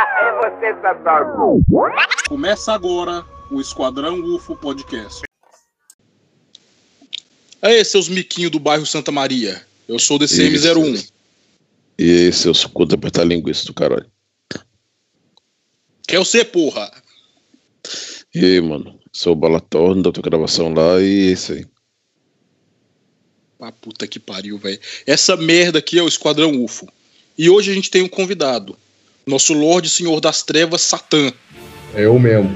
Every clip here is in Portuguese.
É você, Satanás. Começa agora o Esquadrão UFO Podcast. Aí, seus miquinhos do bairro Santa Maria. Eu sou o DCM01. E aí, seus da apertar linguiça do caralho. Quer você, porra? E aí, mano? Sou o Balatorno da tua gravação lá e é isso aí. Ah, puta que pariu, velho. Essa merda aqui é o Esquadrão UFO. E hoje a gente tem um convidado. Nosso Lorde Senhor das Trevas, Satã. É eu mesmo.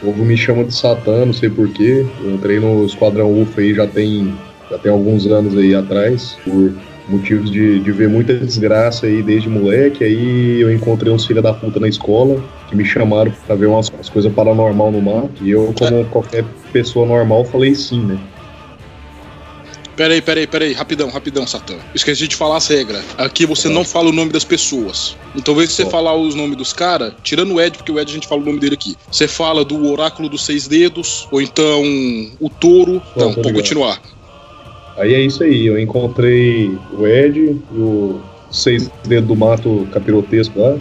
O povo me chama de Satã, não sei porquê. Eu entrei no Esquadrão UFO aí já tem, já tem alguns anos aí atrás, por motivos de, de ver muita desgraça aí desde moleque. Aí eu encontrei uns filha da puta na escola que me chamaram pra ver umas, umas coisas paranormal no mar. E eu, como qualquer pessoa normal, falei sim, né? Peraí, peraí, peraí, rapidão, rapidão, Satã. Esqueci de falar as regras. Aqui você não fala o nome das pessoas. Então, invés de você falar os nomes dos caras, tirando o Ed, porque o Ed a gente fala o nome dele aqui. Você fala do Oráculo dos Seis Dedos, ou então o Touro. Ó, Não, ligado. continuar. Aí é isso aí, eu encontrei o Ed, o Seis Dedos do Mato capirotesco lá.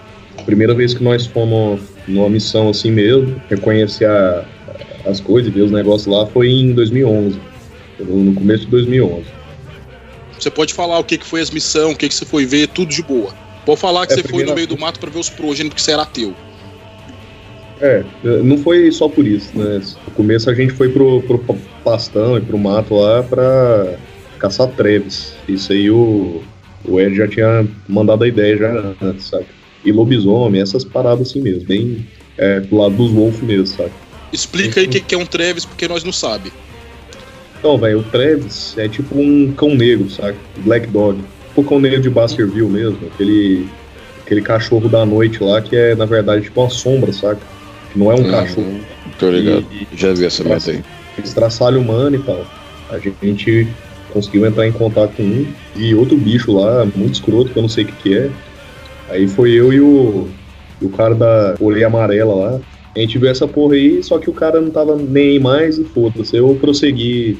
Primeira vez que nós fomos numa missão assim mesmo, reconhecer a- as coisas, ver os negócios lá, foi em 2011. No começo de 2011. Você pode falar o que, que foi as missões, o que, que você foi ver, tudo de boa. Pode falar que É, você foi no meio do mato pra ver os progênitos porque você era ateu. É, não foi só por isso, né? No começo a gente foi pro, pro pastão e pro mato lá pra caçar treves. Isso aí o, o Ed já tinha mandado a ideia já antes, sabe? E lobisomem, essas paradas assim mesmo, bem é, do lado dos wolf mesmo, sabe? Explica aí o que, que é um Treves, porque nós não sabe. Então, velho, o Travis é tipo um cão negro, sabe? Black Dog. Tipo o cão negro de Baskerville mesmo, aquele, aquele cachorro da noite lá que é, na verdade, tipo uma sombra, saca? Que não é um Uhum. cachorro. Tô ligado. E- Já vi essa meta aí. estraçalho humano e tal. A gente conseguiu entrar em contato com um e outro bicho lá, muito escroto, que eu não sei o que, que é. Aí foi eu e o, o cara da orelha amarela lá. A gente viu essa porra aí, só que o cara não tava nem aí mais e foda-se. Eu prossegui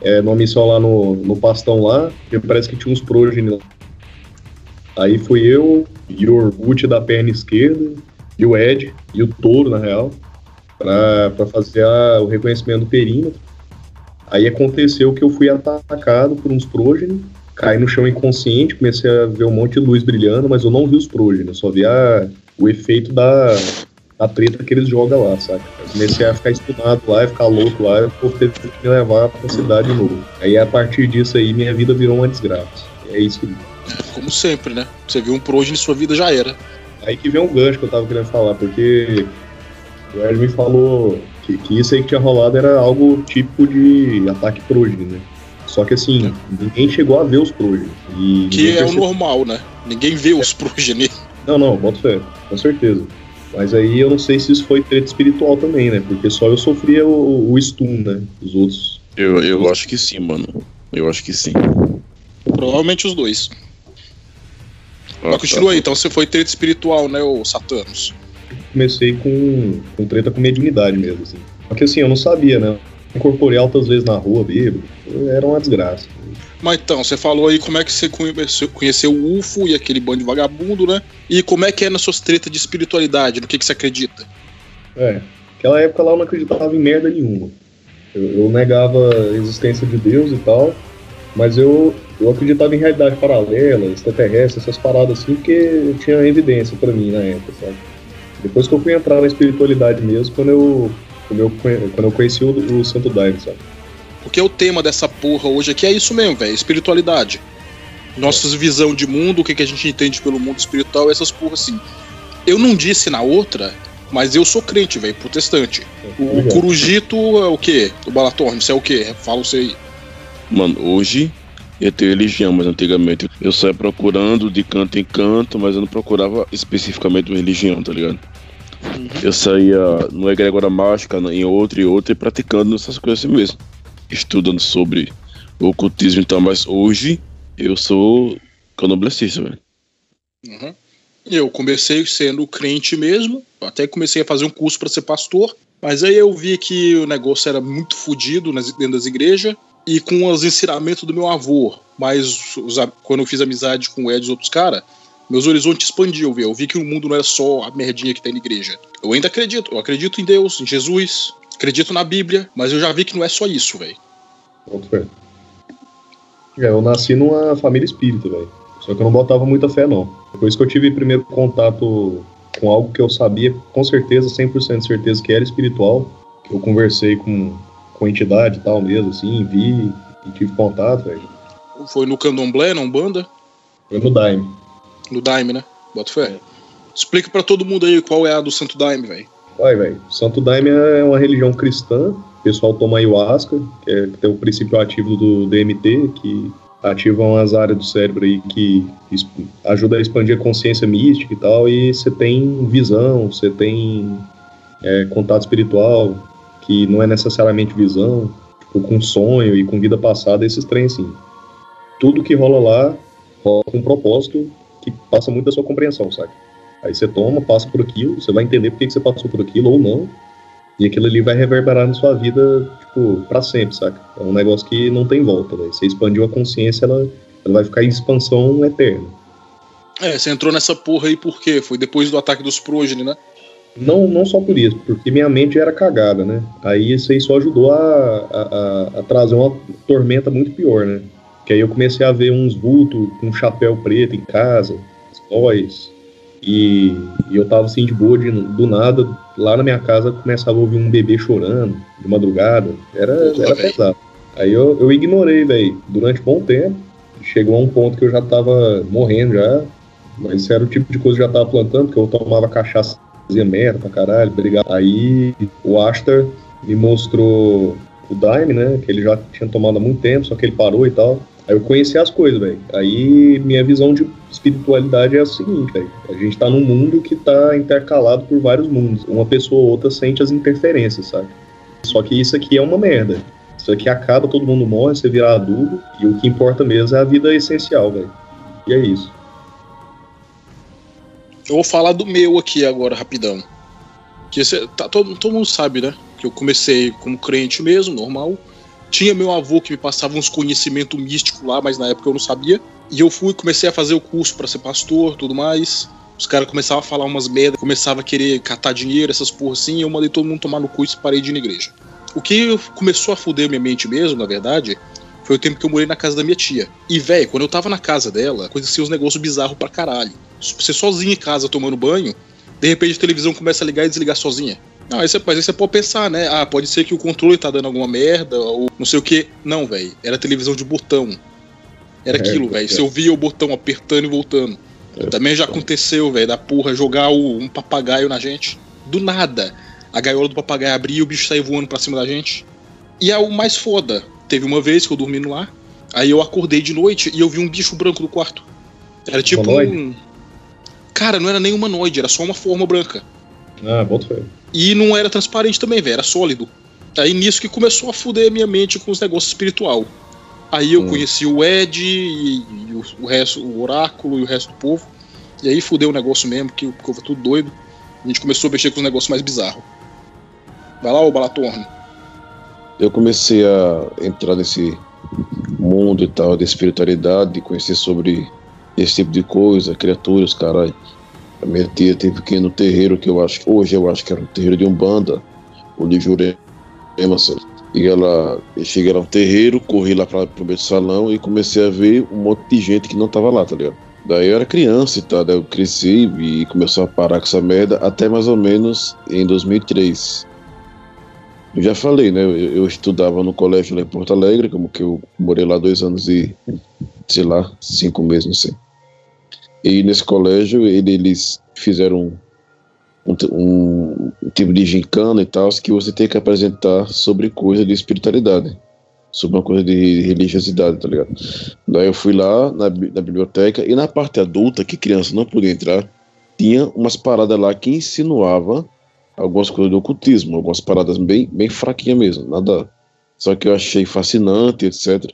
é, numa missão lá no, no pastão lá, que parece que tinha uns progeny lá. Aí fui eu e o Orgut da perna esquerda, e o Ed, e o Touro, na real para fazer a- o reconhecimento do perímetro. Aí aconteceu que eu fui atacado por uns prógenes, caí no chão inconsciente, comecei a ver um monte de luz brilhando, mas eu não vi os prógenes, eu só vi a- o efeito da, da treta que eles jogam lá, saca? Eu comecei a ficar estunado lá, ficar louco lá, e o povo teve que me levar pra cidade de novo. Aí a partir disso aí, minha vida virou uma desgraça. É isso que Como sempre, né? Você viu um prógeno e sua vida já era. Aí que vem um gancho que eu tava querendo falar, porque o Ed me falou que, que isso aí que tinha rolado era algo típico de ataque prógene, né? Só que assim, ninguém chegou a ver os. E Que é o percebeu- normal, né? Ninguém vê os progênitos. Não, não, boto fé, com certeza. Mas aí eu não sei se isso foi treta espiritual também, né? Porque só eu sofria o, o stun, né? Os outros. Eu, eu acho que sim, mano. Eu acho que sim. Provavelmente os dois. Ah, Mas continua tá. aí, então você foi treta espiritual, né, o Satanos? Comecei com, com treta com mediunidade mesmo, assim. Porque assim, eu não sabia, né? Incorporei altas vezes na rua, bêbado. Era uma desgraça. Mas então, você falou aí como é que você conheceu, o UFO e aquele bando de vagabundo, né? E como é que é nas suas tretas de espiritualidade, no que, que você acredita? É, aquela época lá eu não acreditava em merda nenhuma. Eu, eu negava a existência de Deus e tal, mas eu, eu acreditava em realidade paralela, extraterrestre, essas paradas assim, porque tinha evidência pra mim na época, sabe? Depois que eu fui entrar na espiritualidade mesmo, quando eu, quando eu, quando eu conheci o, o Santo Daime, sabe? Porque o tema dessa porra hoje aqui é isso mesmo, velho, espiritualidade. Nossas visão de mundo, o que, que a gente entende pelo mundo espiritual, essas porra assim. Eu não disse na outra, mas eu sou crente, velho, protestante. O Obrigado. Curujito é o quê? O Balatorno, você é o quê? Fala você aí. Mano, hoje ia ter religião, mas antigamente eu saía procurando de canto em canto, mas eu não procurava especificamente uma religião, tá ligado? Eu saía no Egrégora Mágica, em outra e outra, e praticando essas coisas assim mesmo. Estudando sobre o ocultismo então, mas hoje eu sou candomblessista, velho. Uhum. Eu comecei sendo crente mesmo, até comecei a fazer um curso para ser pastor, mas aí eu vi que o negócio era muito fodido dentro das igrejas e com os ensinamentos do meu avô. Mas os quando eu fiz amizade com o Ed e os outros caras, meus horizontes expandiam, viu? Eu vi que o mundo não era só a merdinha que tem na igreja. Eu ainda acredito, eu acredito em Deus, em Jesus, acredito na Bíblia, mas eu já vi que não é só isso, velho. É, eu nasci numa família espírita, velho. Só que eu não botava muita fé, não. Depois que eu tive primeiro contato com algo que eu sabia com certeza, 100% de certeza que era espiritual, eu conversei com, com entidade e tal mesmo, assim, vi e tive contato, velho. Foi no Candomblé, na Umbanda, Foi no Daime. No Daime, né? Bota fé. Explica pra todo mundo aí qual é a do Santo Daime, velho. Olha, velho, Santo Daime é uma religião cristã. O pessoal toma ayahuasca, que, é, que tem o princípio ativo do DMT, que ativam as áreas do cérebro aí que ajuda a expandir a consciência mística e tal. E você tem visão, você tem é, contato espiritual, que não é necessariamente visão, tipo, com sonho e com vida passada, esses trem assim. Tudo que rola lá rola com um propósito que passa muito da sua compreensão, sabe? Aí você toma, passa por aquilo, você vai entender por que você passou por aquilo ou não. E aquilo ali vai reverberar na sua vida, tipo, pra sempre, saca? É um negócio que não tem volta, velho. Você expandiu a consciência, ela, ela vai ficar em expansão eterna. É, você entrou nessa porra aí por quê? Foi depois do ataque dos Progeny, né? Não, não só por isso, porque minha mente era cagada, né? Aí isso aí só ajudou a, a, a- a trazer uma tormenta muito pior, né? Que aí eu comecei a ver uns vultos com chapéu preto em casa, voz. E, e eu tava assim de boa, de, do nada, lá na minha casa começava a ouvir um bebê chorando de madrugada. Era, era pesado. Aí eu, eu ignorei, velho, durante um bom tempo. Chegou a um ponto que eu já tava morrendo já. Mas isso era o tipo de coisa que eu já tava plantando, porque eu tomava cachaça fazia merda pra caralho, brigava. Aí o Astor me mostrou o Daime, né? Que ele já tinha tomado há muito tempo, só que ele parou e tal. Aí eu conheci as coisas, velho. Aí minha visão de espiritualidade é a seguinte, velho. A gente tá num mundo que tá intercalado por vários mundos. Uma pessoa ou outra sente as interferências, sabe? Só que isso aqui é uma merda. Isso aqui acaba, todo mundo morre, você vira adubo, e o que importa mesmo é a vida essencial, velho. E é isso. Eu vou falar do meu aqui agora, rapidão. Que esse, tá, todo, todo mundo sabe, né? Que eu comecei como crente mesmo, normal. Tinha meu avô que me passava uns conhecimentos místicos lá, mas na época eu não sabia. E eu fui, comecei a fazer o curso para ser pastor, tudo mais. Os caras começavam a falar umas merda, começava a querer catar dinheiro, essas porra assim, e eu mandei todo mundo tomar no cu e parei de ir na igreja. O que começou a fuder minha mente mesmo, na verdade, foi o tempo que eu morei na casa da minha tia. E, velho, quando eu tava na casa dela, acontecia uns negócios bizarros pra caralho. Você sozinho em casa tomando banho, de repente a televisão começa a ligar e desligar sozinha. Não, aí você, mas aí você pode pensar, né? Ah, pode ser que o controle tá dando alguma merda, ou não sei o que. Não, velho. Era televisão de botão. Era É, aquilo, velho. é. Você ouvia o botão apertando e voltando. É, Também já aconteceu, velho, da porra jogar o- um papagaio na gente. Do nada. A gaiola do papagaio abria e o bicho saía voando pra cima da gente. E é o mais foda. Teve uma vez que eu dormindo lá, aí eu acordei de noite e eu vi um bicho branco no quarto. Era tipo um. Cara, não era nem humanoide, era só uma forma branca. Ah, bota fé. E não era transparente também, velho, era sólido. Aí nisso que começou a fuder a minha mente com os negócios espiritual. Aí eu Hum. conheci o Ed e, e o, o resto, o oráculo e o resto do povo. E aí fudeu o negócio mesmo, que o povo tudo doido. A gente começou a mexer com os negócios mais bizarros. Vai lá, ô Balatorno. Eu comecei a entrar nesse mundo e tal, de espiritualidade, de conhecer sobre esse tipo de coisa, criaturas, caralho. A minha tia teve que ir no terreiro, que eu acho, hoje eu acho que era um terreiro de Umbanda, o de Jurema. E ela, eu cheguei lá no terreiro, corri lá pra, pro meio do salão e comecei a ver um monte de gente que não tava lá, tá ligado? Daí eu era criança e daí eu cresci e começou a parar com essa merda até mais ou menos em 2003. Eu já falei, né? Eu, eu estudava no colégio lá em Porto Alegre, como que eu morei lá dois anos e, sei lá, cinco meses, não sei. E nesse colégio ele- eles fizeram um, um, um tipo de gincana e tal, que você tem que apresentar sobre coisa de espiritualidade. sobre uma coisa de religiosidade, tá ligado? Daí eu fui lá na, na biblioteca e na parte adulta, que criança não podia entrar, tinha umas paradas lá que insinuava algumas coisas do ocultismo, algumas paradas bem, bem fraquinhas mesmo, nada. Só que eu achei fascinante, etc.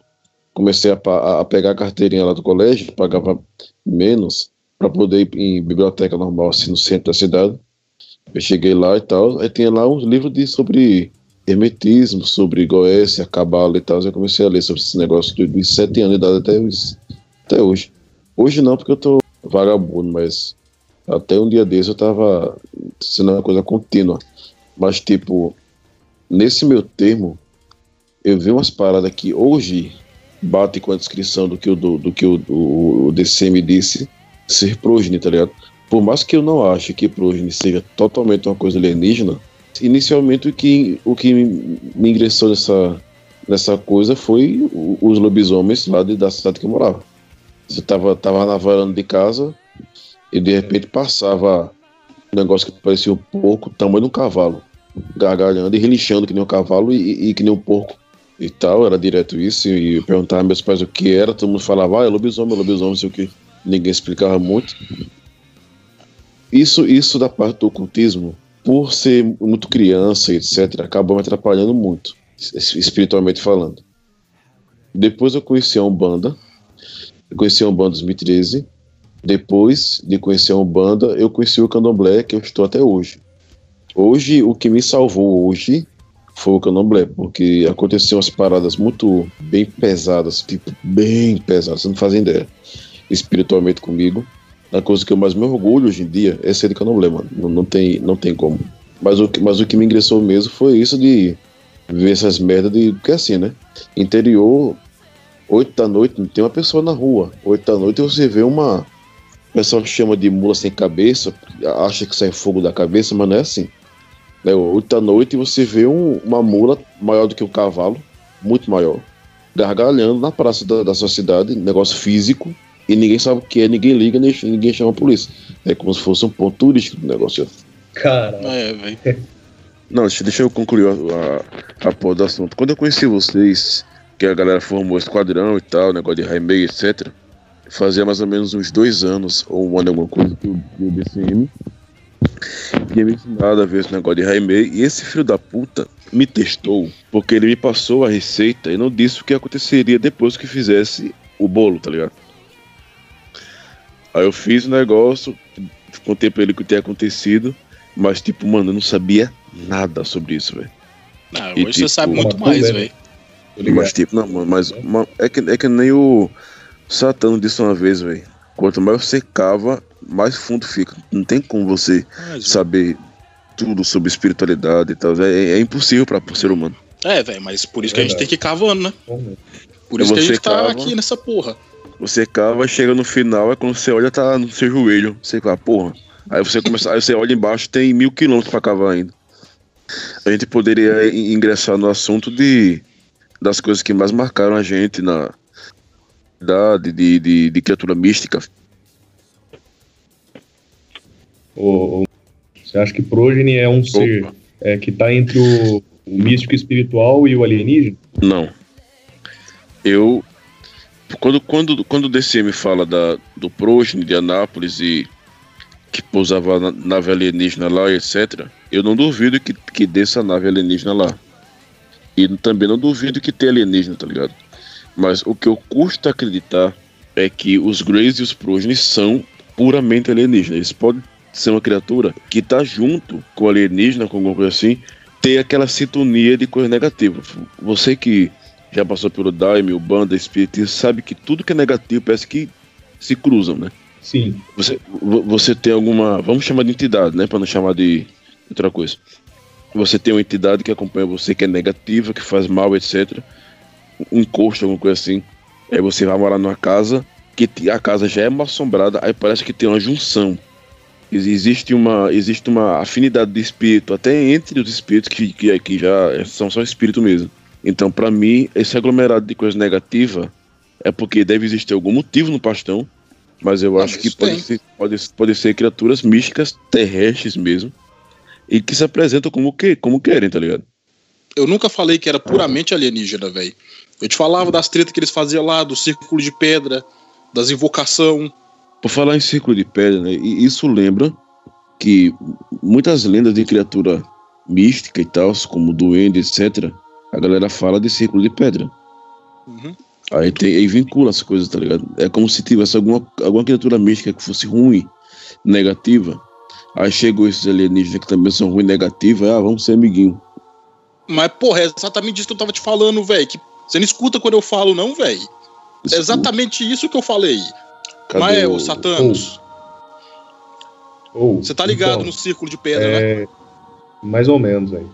Comecei a, a pegar a carteirinha lá do colégio, pagava menos para poder ir em biblioteca normal, assim, no centro da cidade. Eu cheguei lá e tal, aí tinha lá uns livros de, sobre hermetismo, sobre Goécia, Cabala e tal. Eu comecei a ler sobre esse negócio dos sete anos de idade até, até hoje. Hoje não, porque eu tô vagabundo, mas até um dia desse eu tava sendo uma coisa contínua. Mas, tipo, nesse meu termo, eu vi umas paradas que hoje bate com a descrição do que o, do, do que o, o, o DCM disse ser prógene, tá ligado? Por mais que eu não ache que prógene seja totalmente uma coisa alienígena, inicialmente o que, o que me ingressou nessa, nessa coisa foi os lobisomens lá de, da cidade que eu morava. Você tava, tava na varanda de casa e de repente passava um negócio que parecia um porco, tamanho de um cavalo, gargalhando e relinchando que nem um cavalo e, e que nem um porco e tal, era direto isso, e eu perguntava meus pais o que era, todo mundo falava, ah, é lobisomem, é lobisomem, não sei o que, ninguém explicava muito. Isso, isso da parte do ocultismo, por ser muito criança, etc., acabou me atrapalhando muito, espiritualmente falando. Depois eu conheci a Umbanda, eu conheci a Umbanda em 2013, depois de conhecer a Umbanda, eu conheci o Candomblé, que eu estou até hoje. Hoje, o que me salvou hoje foi o Candomblé, porque aconteciam umas paradas muito bem pesadas, tipo, bem pesadas, você não fazem ideia, espiritualmente comigo. A coisa que eu mais me orgulho hoje em dia é ser de Candomblé, mano. Não, não, tem, não tem como. Mas o, que, mas o que me ingressou mesmo foi isso de ver essas merdas de. Porque assim, né? Interior, oito da noite, não tem uma pessoa na rua. Oito da noite você vê uma. O pessoal chama de mula sem cabeça, acha que sai fogo da cabeça, mas não é assim. Né? Oito da noite você vê um, uma mula maior do que o um cavalo, muito maior, gargalhando na praça da, da sua cidade, negócio físico, e ninguém sabe o que é, ninguém liga, nem, ninguém chama a polícia. É como se fosse um ponto turístico do negócio. Cara. É, velho. Não, deixa, deixa eu concluir a, a, a porra do assunto. Quando eu conheci vocês, que a galera formou esquadrão e tal, negócio de Raimei, etc. Fazia mais ou menos uns dois anos, ou um ano, alguma coisa, que o BCM. Tinha me ensinado a ver esse negócio de Raimei. E esse filho da puta me testou, porque ele me passou a receita e não disse o que aconteceria depois que fizesse o bolo, tá ligado? Aí eu fiz o negócio, contei pra ele o que tinha acontecido, mas, tipo, mano, eu não sabia nada sobre isso, velho. Não, hoje e, você sabe muito mais, velho. Mas, tipo, não, mas, mas é, que, é que nem o Satã disse uma vez, velho. Quanto mais você cava, mais fundo fica. Não tem como você saber tudo sobre espiritualidade e tal. É, é impossível para o ser humano. É, velho, mas por isso é que a gente tem que ir cavando, né? Por isso que a gente tá cava, aqui nessa porra. Você cava, chega no final, é quando você olha, tá no seu joelho. Você fala, porra. Aí você começa, aí você olha embaixo, tem mil quilômetros para cavar ainda. A gente poderia ingressar no assunto de das coisas que mais marcaram a gente na idade de, de, de criatura mística. O, você acha que Progeny é um ser é, que está entre o, o místico espiritual e o alienígena? Não. Eu quando, quando, quando o DCM fala da, do Progeny de Anápolis e que pousava na nave alienígena lá, etc., eu não duvido que, que desça a nave alienígena lá. E também não duvido que tenha alienígena, tá ligado? Mas o que eu custo acreditar é que os Greys e os Progeny são puramente alienígenas. Eles podem ser uma criatura que tá junto com o alienígena, com alguma coisa assim, ter aquela sintonia de coisa negativa. Você que já passou pelo Daime, o Banda, Espiritismo, sabe que tudo que é negativo parece que se cruzam, né? Sim. Você, você tem alguma. Vamos chamar de entidade, né? Para não chamar de outra coisa. Você tem uma entidade que acompanha você, que é negativa, que faz mal, etc. Um encosto, alguma coisa assim. Aí você vai morar numa casa, que a casa já é assombrada, aí parece que tem uma junção. Existe uma, existe uma afinidade de espírito, até entre os espíritos que, que, que já são só espírito mesmo. Então, para mim, esse aglomerado de coisa negativa é porque deve existir algum motivo no pastão, mas eu ah, acho que pode ser, pode, pode ser criaturas místicas, terrestres mesmo, e que se apresentam como, que, como querem, tá ligado? Eu nunca falei que era puramente alienígena, velho. Eu te falava das tretas que eles faziam lá, do círculo de pedra, das invocação. Por falar em círculo de pedra, né? Isso lembra que muitas lendas de criatura mística e tal, como duende, etc., a galera fala de círculo de pedra. Uhum. Aí, tem, aí vincula as coisas, tá ligado? É como se tivesse alguma, alguma criatura mística que fosse ruim, negativa. Aí chegou esses alienígenas que também são ruim, negativos. Ah, vamos ser amiguinho. Mas, porra, é exatamente isso que eu tava te falando, velho. Que você não escuta quando eu falo, não, velho. É exatamente isso que eu falei. Cadê Mas é, o- Satanos. Ou, Você tá ligado então, no círculo de pedra, né? é, Mais ou menos, velho.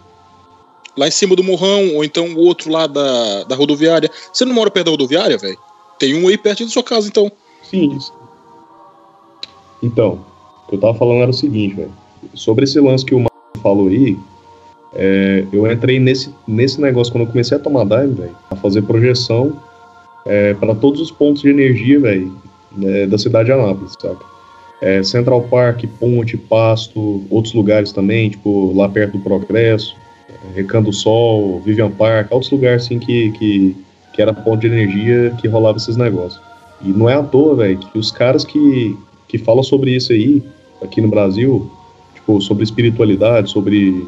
Lá em cima do morrão, ou então o outro lá da, da rodoviária. Você não mora perto da rodoviária, velho? Tem um aí perto da sua casa, então. Sim. Então, o que eu tava falando era o seguinte, velho. Sobre esse lance que o Marco falou aí, é, eu entrei nesse, nesse negócio quando eu comecei a tomar dive, velho, a fazer projeção é, para todos os pontos de energia, velho, né, da cidade de Anápolis, saca? É, Central Park, Ponte, Pasto, outros lugares também, tipo, lá perto do Progresso, é, Recanto Sol, Vivian Park, outros lugares assim que, que, que era ponto de energia que rolava esses negócios. E não é à toa, velho, que os caras que, que falam sobre isso aí, aqui no Brasil, tipo, sobre espiritualidade, sobre,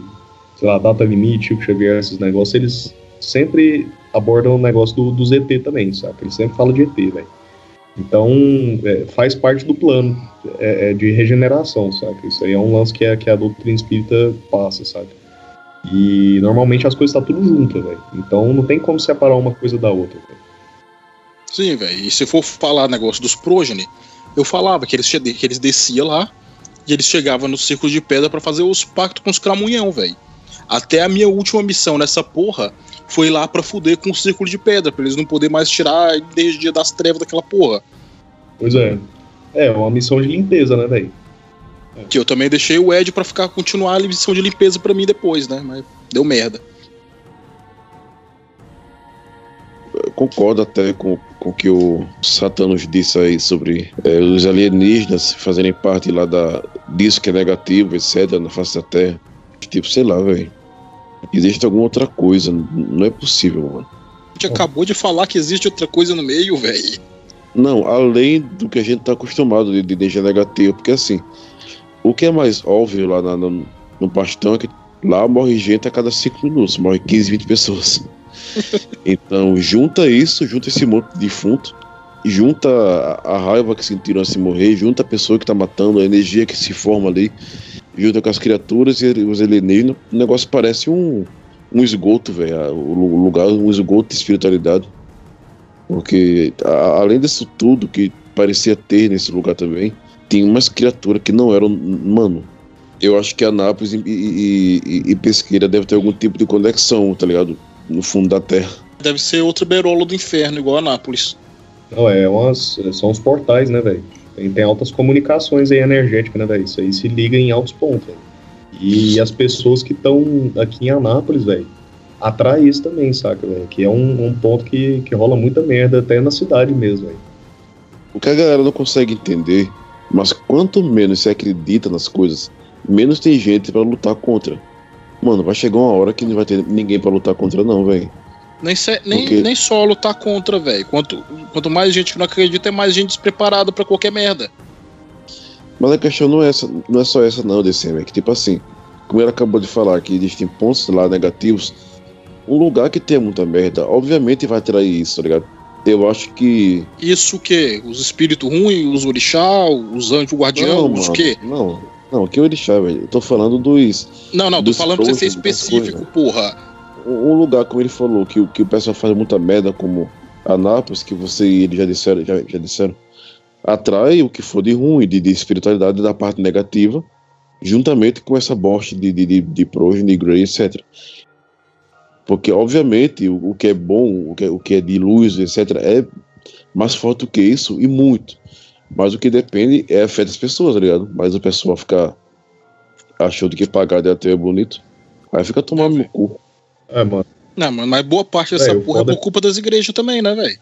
sei lá, data limite, Chico Xavier, esses negócios, eles sempre abordam o negócio do, do ZT também, saca? Eles sempre falam de ET, velho. Então, é, faz parte do plano é, é, de regeneração, saca? Isso aí é um lance que, a- que a doutrina espírita passa, saca? E normalmente as coisas estão tudo junto, velho. Então não tem como separar uma coisa da outra, velho. Sim, velho. E se for falar negócio dos progeny, eu falava que eles, que eles desciam lá e eles chegavam no círculo de pedra pra fazer os pactos com os cramunhão, velho. Até a minha última missão nessa porra foi lá pra fuder com o círculo de pedra, pra eles não poder mais tirar a energia das trevas daquela porra. Pois é. É, uma missão de limpeza, né, velho? Que eu também deixei o Ed pra ficar continuar a missão de limpeza pra mim depois, né? Mas deu merda. Eu concordo até com, com o que o Satanos disse aí sobre é, os alienígenas fazerem parte lá da, disso que é negativo, etc., na face da Terra. Tipo, sei lá, velho. Existe alguma outra coisa. Não é possível, mano. A gente acabou de falar que existe outra coisa no meio, velho. Não, além do que a gente tá acostumado de, de energia negativa, porque assim, o que é mais óbvio lá na- no, no pastão é que lá morre gente a cada 5 minutos, morre 15, 20 pessoas. então, junta isso, junta esse monte de defunto, junta a, a raiva que sentiram assim morrer, junta a pessoa que tá matando, a energia que se forma ali, junta com as criaturas e os alienígenas, o negócio parece um, um esgoto, velho, o lu- lugar, um esgoto de espiritualidade. Porque a- além disso tudo que parecia ter nesse lugar também, tinha umas criaturas que não eram. Mano, eu acho que Anápolis e, e, e, e Pesqueira deve ter algum tipo de conexão, tá ligado? No fundo da terra. Deve ser outro berolo do inferno, igual a Nápoles. Não, é umas. São os portais, né, velho? Tem, tem altas comunicações aí energéticas, né, velho? Isso aí se liga em altos pontos, velho. E as pessoas que estão aqui em Anápolis, velho, atrai isso também, saca, velho? Que é um, um ponto que, que rola muita merda até na cidade mesmo, velho. O que a galera não consegue entender, mas quanto menos se acredita nas coisas, menos tem gente pra lutar contra. Mano, vai chegar uma hora que não vai ter ninguém pra lutar contra, não, velho. Nem, se- nem, Porque- nem só lutar contra, velho. Quanto, quanto mais gente que não acredita, é mais gente despreparada pra qualquer merda. Mas a questão não é, essa, não é só essa, não, DCM. É que, tipo assim, como ele acabou de falar, que existem pontos lá negativos, um lugar que tem muita merda, obviamente vai atrair isso, tá ligado? Eu acho que. Isso o quê? Os espíritos ruins, os orixá, os anjos guardião, os mano, quê? Não, não, que orixá, velho. Eu tô falando dos. Não, não, tô dos falando pra você ser específico, porra. Um lugar, como ele falou, que, que o pessoal faz muita merda, como Anápolis, que você e ele já disseram, já, já disseram, atrai o que for de ruim, de, de espiritualidade da parte negativa, juntamente com essa bosta de, de, de, de progeny, grey, etc. Porque, obviamente, o, o que é bom, o que é, o que é de luz, etc., é mais forte do que isso, e muito. Mas o que depende é a fé das pessoas, tá ligado? Mas o pessoal ficar achando que pagar de até é bonito, aí fica tomando no cu. É, mano. Não, mano, mas boa parte dessa Velho, porra é foda- por culpa das igrejas também, né, velho?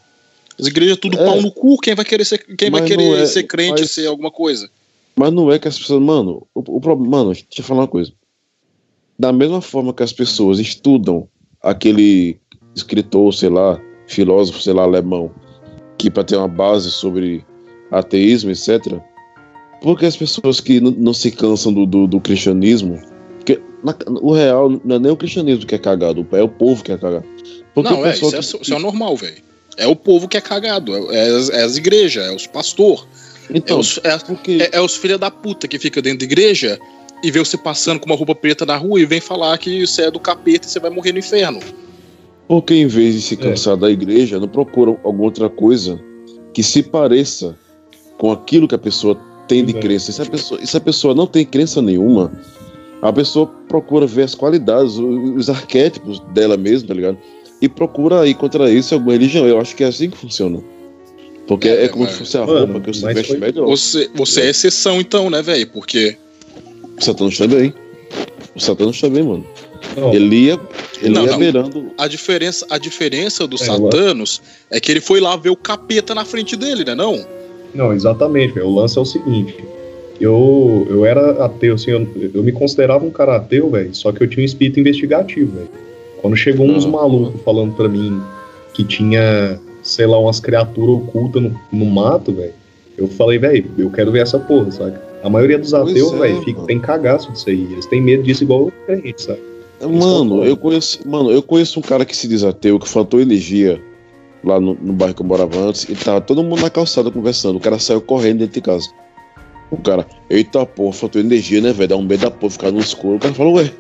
As igrejas tudo É. pau no cu, quem vai querer ser, quem vai querer é- ser crente, mas- ser alguma coisa? Mas não é que as pessoas. Mano, o, problema. Mano, deixa eu falar uma coisa. Da mesma forma que as pessoas estudam aquele escritor, sei lá, filósofo, sei lá, alemão, que para ter uma base sobre ateísmo, etc. Porque as pessoas que não, não se cansam do, do, do cristianismo, na, o real não é nem o cristianismo que é cagado, é o povo que é cagado. Porque não, é, isso, é, que- isso é normal, velho. É o povo que é cagado, é, é as, é as igrejas, é os pastor, é Então, os, é, porque é, é os filha da puta que fica dentro da igreja e vê você passando com uma roupa preta na rua e vem falar que você é do capeta e você vai morrer no inferno. Porque em vez de É. se cansar da igreja, não procuram alguma outra coisa que se pareça com aquilo que a pessoa tem de é. crença. E se a pessoa, e se a pessoa não tem crença nenhuma, a pessoa procura ver as qualidades, os arquétipos dela mesma, tá ligado? E procura ir contra isso alguma religião. Eu acho que é assim que funciona. Porque É, é, como mas- se fosse a Mano, roupa que você veste foi- melhor. Você, você é exceção, então, né, velho? Porque. O Satanás também. O Satanás também, mano. Não, Ele ia, ele Não, ia não. beirando. A diferença, a diferença do É, Satanos é que ele foi lá ver o capeta na frente dele, né? Não? Não, exatamente. O lance é o seguinte. Eu, eu era ateu, assim, eu, eu me considerava um cara ateu, velho, só que eu tinha um espírito investigativo, velho. Quando chegou uns Ah. malucos falando pra mim que tinha, sei lá, umas criaturas ocultas no, no mato, velho, eu falei, velho, eu quero ver essa porra, sabe? A maioria dos ateus, é, velho, tem cagaço disso aí. Eles têm medo disso igual a gente, sabe? Mano, eu conheço, mano, eu conheço um cara que se diz ateu, que faltou energia lá no, no bairro que eu morava antes, e tava todo mundo na calçada conversando. O cara saiu correndo dentro de casa. O cara, eita porra, faltou energia, né, velho? Dá um medo da porra ficar no escuro. O cara falou, ué,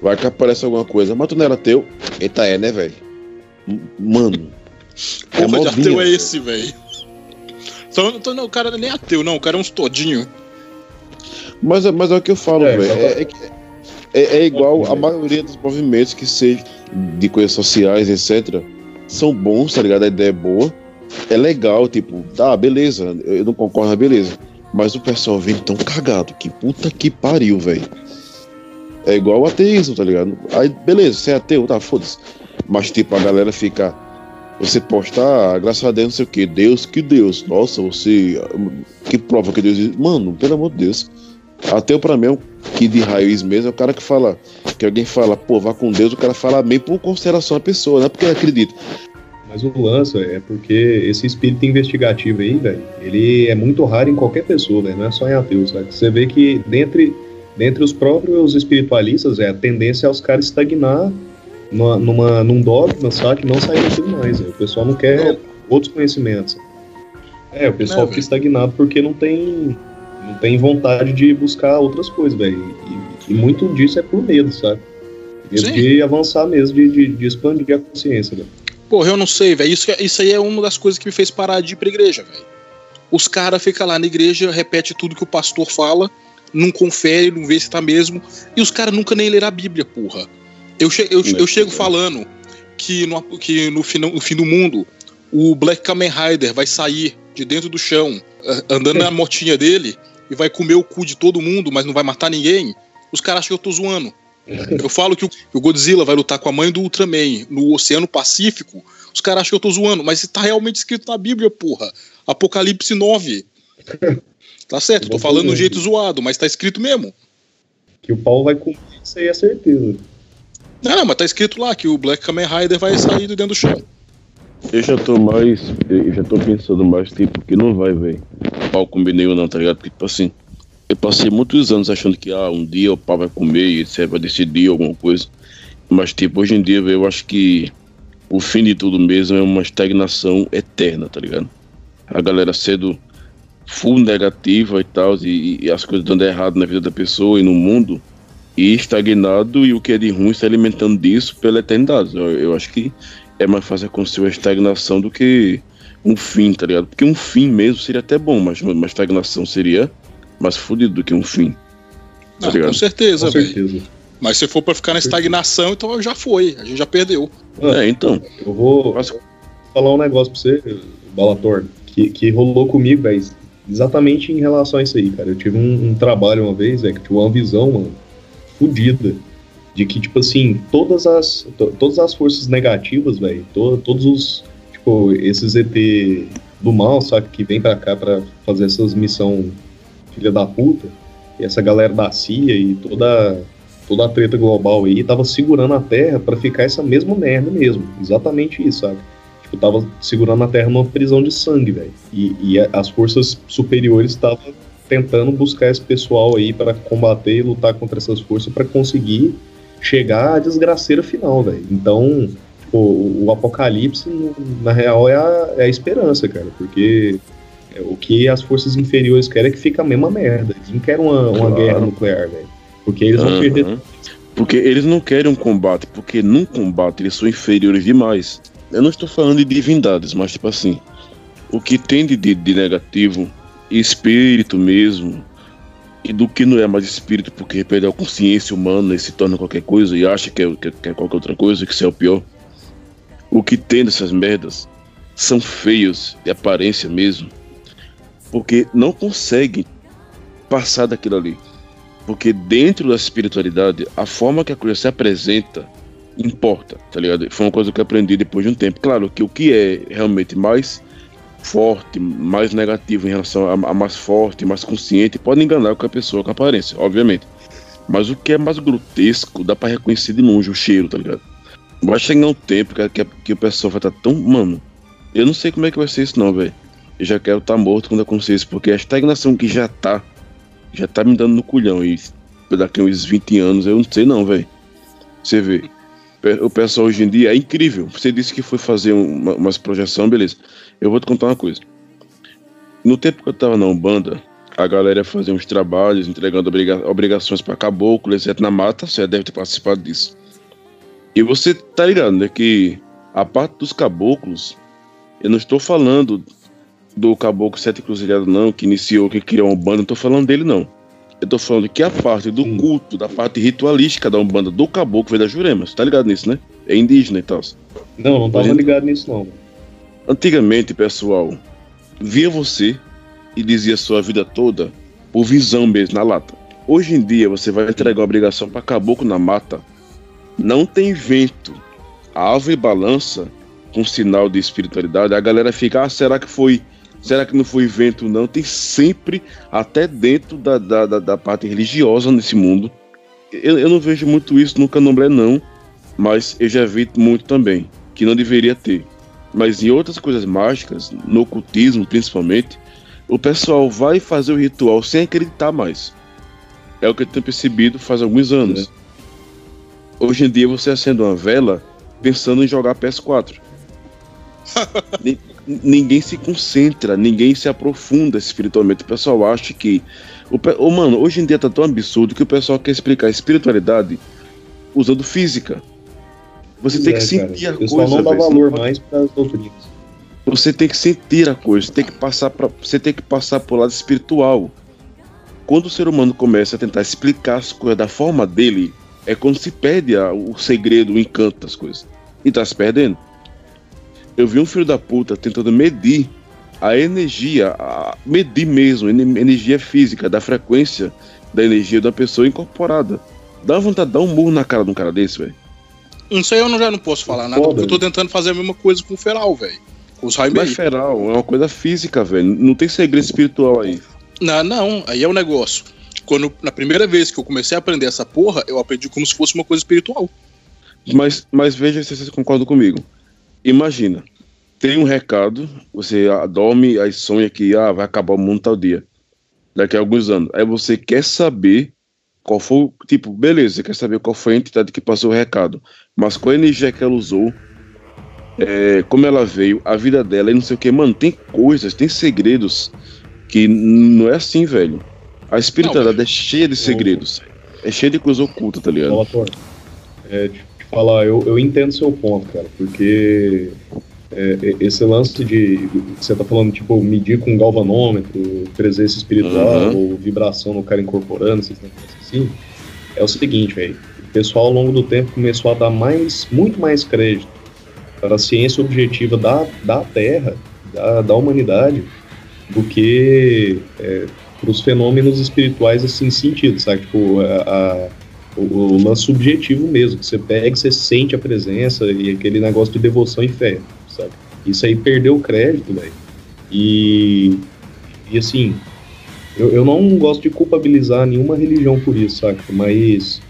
vai que aparece alguma coisa. Mas tu não era ateu? Eita, é, né, velho? Mano. Porra de modinha, ateu é esse, velho? Então, então, não, o cara é nem ateu, não. O cara é uns todinho. Mas, é- mas é o que eu falo, É, velho. É, é, é- é igual a maioria dos movimentos que sejam de coisas sociais, etc. São bons, tá ligado? A ideia é boa. É legal, tipo, tá, beleza. Eu não concordo, mas beleza. Mas o pessoal vem tão cagado que puta que pariu, velho. É igual o ateísmo, tá ligado? Aí, beleza, você é ateu, tá, foda-se. Mas, tipo, a galera fica. Você postar, ah, graças a Deus, não sei o que, Deus, que Deus, nossa, você. Que prova que Deus. Mano, pelo amor de Deus. Ateu pra mim é que de raiz mesmo, é o cara que fala. Que alguém fala, pô, vá com Deus, o cara fala amém por consideração à pessoa, não é porque ele acredita. Mas o lance é porque esse espírito investigativo aí, velho, ele é muito raro em qualquer pessoa, velho, não é só em ateus, sabe? Você vê que dentre, dentre os próprios espiritualistas, é a tendência é os caras estagnar numa, numa, num dogma, sabe? Não sair daquilo mais, velho. O pessoal não quer outros conhecimentos. É, o pessoal É, fica estagnado porque não tem, não tem vontade de buscar outras coisas, velho. E, e muito disso é por medo, sabe? Medo Sim. de avançar mesmo, de, de, de expandir a consciência, velho. Porra, eu não sei, velho. Isso, isso aí é uma das coisas que me fez parar de ir pra igreja, velho. Os caras ficam lá na igreja, repete tudo que o pastor fala, não confere, não vê se tá mesmo. E os caras nunca nem leram a Bíblia, porra. Eu, che eu, eu chego falando que, no, que no, fim, no fim do mundo o Black Kamen Rider vai sair de dentro do chão, ah, andando na motinha dele, e vai comer o cu de todo mundo, mas não vai matar ninguém. Os caras acham que eu tô zoando. Eu falo que o, que o Godzilla vai lutar com a mãe do Ultraman no Oceano Pacífico. Os caras acham que eu tô zoando, mas tá realmente escrito na Bíblia, porra. Apocalipse 9. Tá certo, tô falando um jeito zoado, mas tá escrito mesmo. Que o pau vai comer, isso aí é certeza. Não, não, mas tá escrito lá que o Black Kamen Rider vai sair de dentro do chão. Eu já tô mais. Eu já tô pensando mais, tipo, que não vai, velho. Pau comer nenhum, não, tá ligado? Porque, tipo assim. Eu passei muitos anos achando que, ah, um dia o pau vai comer e você vai decidir alguma coisa. Mas, tipo, hoje em dia, eu acho que o fim de tudo mesmo é uma estagnação eterna, tá ligado? A galera sendo full negativa e tal, e, e as coisas dando errado na vida da pessoa e no mundo, e estagnado, e o que é de ruim se alimentando disso pela eternidade. Eu, eu acho que é mais fácil acontecer uma estagnação do que um fim, tá ligado? Porque um fim mesmo seria até bom, mas uma estagnação seria mais fodido do que um fim. Tá Ah, com certeza, Com velho. certeza. Mas se for pra ficar na estagnação, então já foi. A gente já perdeu. É, então. eu vou Mas- falar um negócio pra você, Balator, que, que rolou comigo, velho, exatamente em relação a isso aí, cara. Eu tive um, um trabalho uma vez, velho, que tive uma visão, mano, fodida. De que, tipo assim, todas as, to- todas as forças negativas, velho, to, todos os, tipo, esses ET do mal, sabe, que vem pra cá pra fazer essas missão filha da puta, e essa galera da CIA e toda, toda a treta global aí, tava segurando a Terra pra ficar essa mesma merda mesmo. Exatamente isso, sabe? Tipo tava segurando a Terra numa prisão de sangue, velho. E, e as forças superiores estavam tentando buscar esse pessoal aí para combater e lutar contra essas forças para conseguir chegar à desgraceira final, velho. Então, tipo, o, o apocalipse, na real, é a, é a esperança, cara, porque o que as forças inferiores querem é que fica a mesma merda. Eles não querem uma, uma Claro. guerra nuclear, velho. Porque eles vão perder Porque eles não querem um combate, porque num combate eles são inferiores demais. Eu não estou falando de divindades, mas tipo assim, o que tem de, de, negativo, espírito mesmo, e do que não é mais espírito, porque perdeu a consciência humana e se torna qualquer coisa e acha que é, que, que é qualquer outra coisa, que isso é o pior. O que tem dessas merdas são feios de aparência mesmo, porque não conseguem passar daquilo ali. Porque dentro da espiritualidade, a forma que a coisa se apresenta importa, tá ligado? Foi uma coisa que eu aprendi depois de um tempo. Claro que o que é realmente mais forte, mais negativo em relação a, a mais forte, mais consciente, pode enganar com a pessoa com a aparência, obviamente. Mas o que é mais grotesco, dá pra reconhecer de longe o cheiro, tá ligado? Vai chegar um tempo que, que, que o pessoal vai estar tão. Mano, eu não sei como é que vai ser isso, não, velho. Eu já quero estar morto quando acontecer isso, porque a estagnação que já tá já tá me dando no culhão. E daqui uns 20 anos, eu não sei não, velho. Você vê. O pessoal hoje em dia é incrível. Você disse que foi fazer uma, umas projeção, beleza. Eu vou te contar uma coisa. No tempo que eu tava na Umbanda, a galera fazia uns trabalhos, entregando obriga- obrigações pra caboclo, etc. na mata, você deve ter participado disso. E você tá ligado, né? Que a parte dos caboclos, eu não estou falando do Caboclo Sete Cruzilhado, não, que iniciou, que criou uma Umbanda, não tô falando dele, não. Eu tô falando que a parte do Sim. culto, da parte ritualística da Umbanda do Caboclo veio da Jurema. Você tá ligado nisso, né? É indígena e tal. Não, não tava Gente- ligado nisso, não. Antigamente, pessoal, via você e dizia sua vida toda por visão mesmo, na lata. Hoje em dia, você vai entregar uma obrigação para caboclo na mata. Não tem vento. A árvore balança com sinal de espiritualidade. A galera fica, ah, será que foi. Será que não foi vento? Não. Tem sempre, até dentro da, da, da, da parte religiosa nesse mundo. Eu, eu não vejo muito isso no candomblé, não. Mas eu já vi muito também. Que não deveria ter. Mas em outras coisas mágicas, no ocultismo principalmente, o pessoal vai fazer o ritual sem acreditar mais. É o que eu tenho percebido faz alguns anos. Hoje em dia você acende uma vela pensando em jogar PS4. Ni- ninguém se concentra, ninguém se aprofunda espiritualmente. O pessoal acha que. O, Ô, mano, hoje em dia tá tão absurdo que o pessoal quer explicar espiritualidade usando física. Você tem que É, cara, sentir a O pessoal coisa. não dá. Você valor pode- mais para as doutrinas. você tem que sentir a coisa, você tem que passar para, você tem que passar pro lado espiritual. Quando o ser humano começa a tentar explicar as coisas da forma dele, é quando se perde a- o segredo, o encanto das coisas. E tá se perdendo. Eu vi um filho da puta tentando medir a energia, a- medir mesmo, ene- energia física, da frequência da energia da pessoa incorporada. Dá vontade de dar um murro na cara de um cara desse, velho. Isso aí eu não, já não posso falar nada, Foda, porque eu tô tentando fazer a mesma coisa com o Feral, velho. Com os Mas Raimei. feral, é uma coisa física, velho. Não tem segredo espiritual aí. Não, não, aí é o negócio. Quando, na primeira vez que eu comecei a aprender essa porra, eu aprendi como se fosse uma coisa espiritual. Mas, mas veja se vocês concordam comigo. Imagina, tem um recado, você dorme, aí sonha que ah, vai acabar o mundo tal dia, daqui a alguns anos. Aí você quer saber qual foi, o- tipo, beleza, você quer saber qual foi a entidade que passou o recado, mas qual a energia que ela usou, é, como ela veio, a vida dela e não sei o que. Mano, tem coisas, tem segredos que não é assim, velho. A espiritualidade é cheia de segredos. É cheia de coisa oculta, tá ligado? É, te falar, eu, eu entendo seu ponto, cara, porque é, é, esse lance de. Você tá falando, tipo, medir com galvanômetro, presença espiritual Uhum. ou vibração no cara incorporando, esses negócios assim. É o seguinte, velho. O pessoal, ao longo do tempo, começou a dar mais, muito mais crédito para a ciência objetiva da, da Terra, da, da humanidade, do que para os fenômenos espirituais, assim, sentido, sabe? Tipo, a, a- o, o lance subjetivo mesmo, que você pega, você sente a presença e aquele negócio de devoção e fé, sabe? Isso aí perdeu o crédito, velho. E, e assim, eu, eu não gosto de culpabilizar nenhuma religião por isso, saca? Mas,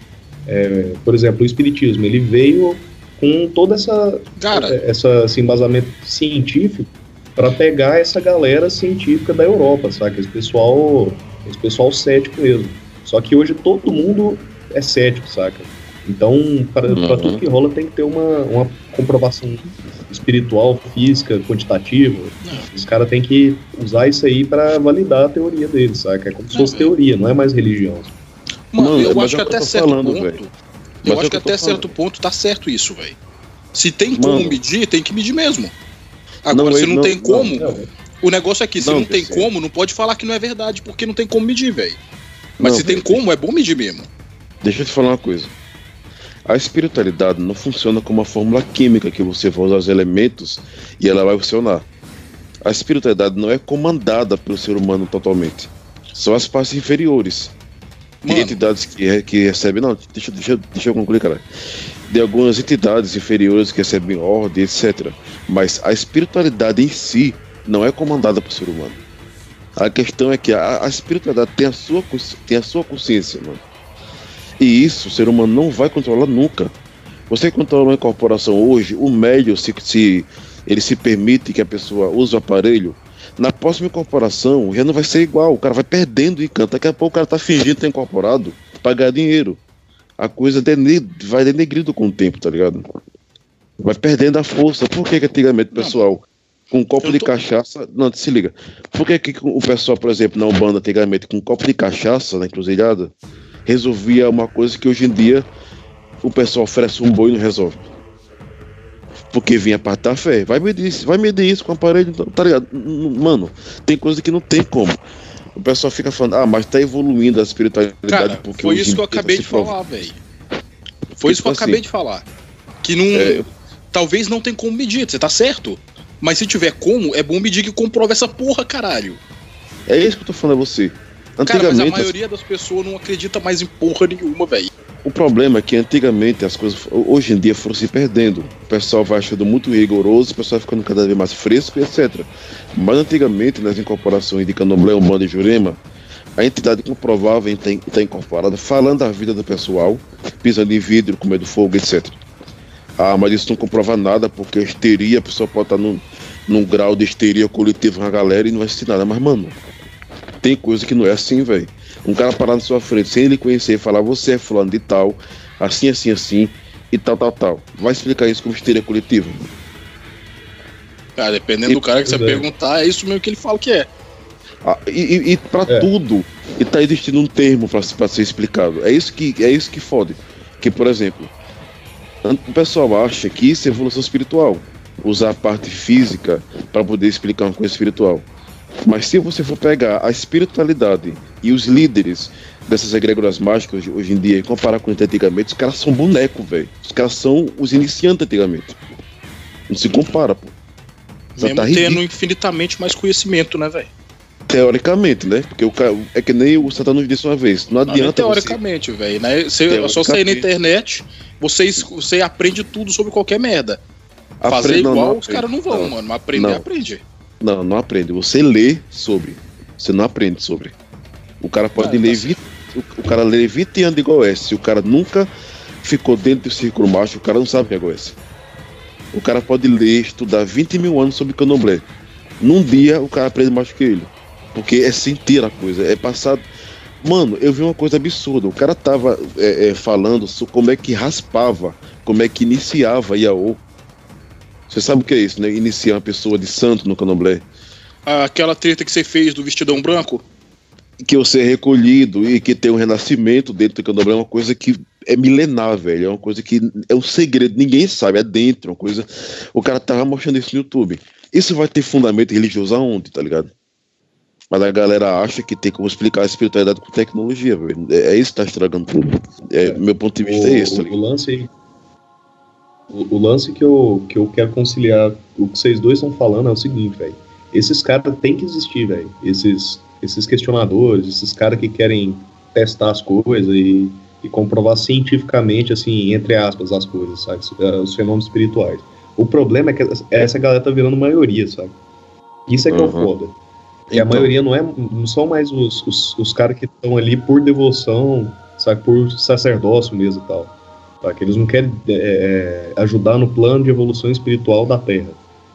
é, por exemplo, o Espiritismo, ele veio com toda essa Cara, essa, esse embasamento científico para pegar essa galera científica da Europa, sabe? Esse pessoal, esse pessoal cético mesmo. Só que hoje todo mundo é cético, saca? Então, para Uhum. tudo que rola tem que ter uma, uma comprovação espiritual, física, quantitativa. Os caras têm que usar isso aí para validar a teoria deles, saca? É como se Não, fosse é. teoria, não é mais religião. mano, Mano, eu acho é que até certo falando, ponto. Eu acho que até certo ponto tá certo isso, velho. Se tem como Mano. medir, tem que medir mesmo. Agora, Não, se não, não- tem não, como, Não, o negócio é que se Não, não, tem como, não pode falar que não é verdade, porque não tem como medir, velho. Mas Não, se tem como, é bom medir mesmo. Deixa eu te falar uma coisa. A espiritualidade não funciona como uma fórmula química que você vai usar os elementos e ela vai funcionar. A espiritualidade não é comandada pelo ser humano totalmente. São as partes inferiores. Mano. entidades que, que recebem. Não, deixa, deixa, deixa eu concluir, cara. De algumas entidades inferiores que recebem ordem, etc. Mas a espiritualidade em si não é comandada pelo ser humano. A questão é que a, a espiritualidade tem a, sua, tem a sua consciência, mano. E isso o ser humano não vai controlar nunca. Você controla uma incorporação hoje, o médio, se, se ele se permite que a pessoa use o aparelho, na próxima incorporação já não vai ser igual. O cara vai perdendo o encanto. Daqui a pouco o cara tá fingindo estar incorporado pra ganhar dinheiro. A coisa dene- vai denegrindo com o tempo, tá ligado? Vai perdendo a força. Por que, que antigamente o pessoal, com um copo eu de tô- cachaça. Não, se liga. Por que, que o pessoal, por exemplo, na Umbanda, antigamente, com um copo de cachaça na encruzilhada, resolvia uma coisa que hoje em dia o pessoal oferece um boi e não resolve. Porque vinha parte da fé. Vai medir, isso- vai medir isso com o aparelho, então, tá ligado? Mano, tem coisa que não tem como. O pessoal fica falando, ah, mas tá evoluindo a espiritualidade Cara, porque foi isso que eu dia acabei de falar, velho. Foi isso que eu Tipo acabei assim, de falar. Que não. É, Talvez não tenha como medir, você tá certo. Mas se tiver como, é bom medir que comprova essa porra, caralho. É isso que eu tô falando a você. Cara, mas a Antigamente, maioria das pessoas não acredita mais em porra nenhuma, velho. o problema é que antigamente as coisas hoje em dia foram se perdendo. O pessoal vai achando muito rigoroso, o pessoal vai ficando cada vez mais fresco, etc. Mas antigamente, nas incorporações de Candomblé, Umbanda e Jurema, a entidade comprovava em estar incorporada, falando da vida do pessoal, pisando em vidro, comendo fogo, etc. Ah, mas isso não comprova nada, porque a histeria, a pessoa pode estar num, num grau de histeria coletiva com a galera e não vai sentir nada. Mas, mano, tem coisa que não é assim, velho. Um cara parar na sua frente sem ele conhecer e falar, você é fulano de tal, assim, assim, assim, e tal, tal, tal. Vai explicar isso como histeria coletiva. Cara, dependendo do cara que você é. perguntar, é isso mesmo que ele fala que é. Ah, e, e, e pra É. tudo, e tá existindo um termo pra, pra ser explicado. É isso que é isso que fode. Que, por exemplo, o pessoal acha que isso é evolução espiritual. Usar a parte física para poder explicar uma coisa espiritual. Mas se você for pegar a espiritualidade e os líderes dessas egrégoras mágicas hoje, em dia e comparar com antigamente, os caras são boneco, velho. Os caras são os iniciantes antigamente. Não se compara, pô. Já Mesmo tá tendo ridículo. infinitamente mais conhecimento, né, velho? Teoricamente, né? Porque o cara, é que nem o Satan nos disse uma vez. Não Não, adianta você. teoricamente, velho. Né? Você- É só sair na Teoricamente. internet, você, você aprende tudo sobre qualquer merda. Fazer não, igual, não os caras não vão, Não. mano. Mas aprender, Não. aprende. Não, não aprende. Você lê sobre. Você não aprende sobre. O cara pode Ah, ler tá 20, o, cara lê 20 anos de Goiás. Se o cara nunca ficou dentro do círculo macho, o cara não sabe o que é Goiás. O cara pode ler, estudar 20 mil anos sobre candomblé. Num dia o cara aprende mais que ele. Porque é sentir a coisa, é passar. Mano, eu vi uma coisa absurda. O cara tava é, é, falando sobre como é que raspava, como é que iniciava Iaô. Você sabe o que é isso, né? Iniciar uma pessoa de santo no candomblé. Aquela treta que você fez do vestidão branco, que você é recolhido e que tem um renascimento dentro do candomblé é uma coisa que é milenar, velho. É uma coisa que é um segredo, ninguém sabe, é dentro, uma coisa. O cara tava mostrando isso no YouTube. Isso vai ter fundamento religioso aonde, tá ligado? Mas a galera acha que tem como explicar a espiritualidade com tecnologia, velho. É, é isso que tá estragando tudo. É, meu ponto de vista o, é esse, tá o lance o, o lance que eu, que eu quero conciliar o que vocês dois estão falando é o seguinte, velho. Esses caras têm que existir, velho. Esses, esses questionadores, esses caras que querem testar as coisas e, e comprovar cientificamente, assim, entre aspas, as coisas, sabe? Os fenômenos espirituais. O problema é que essa galera tá virando maioria, sabe? Isso é que é o Uhum. foda. E a Então, maioria não, é, não são mais os, os, os caras que estão ali por devoção, sabe? Por sacerdócio mesmo e tal. Tá? Que eles não querem é, ajudar no plano de evolução espiritual da Terra.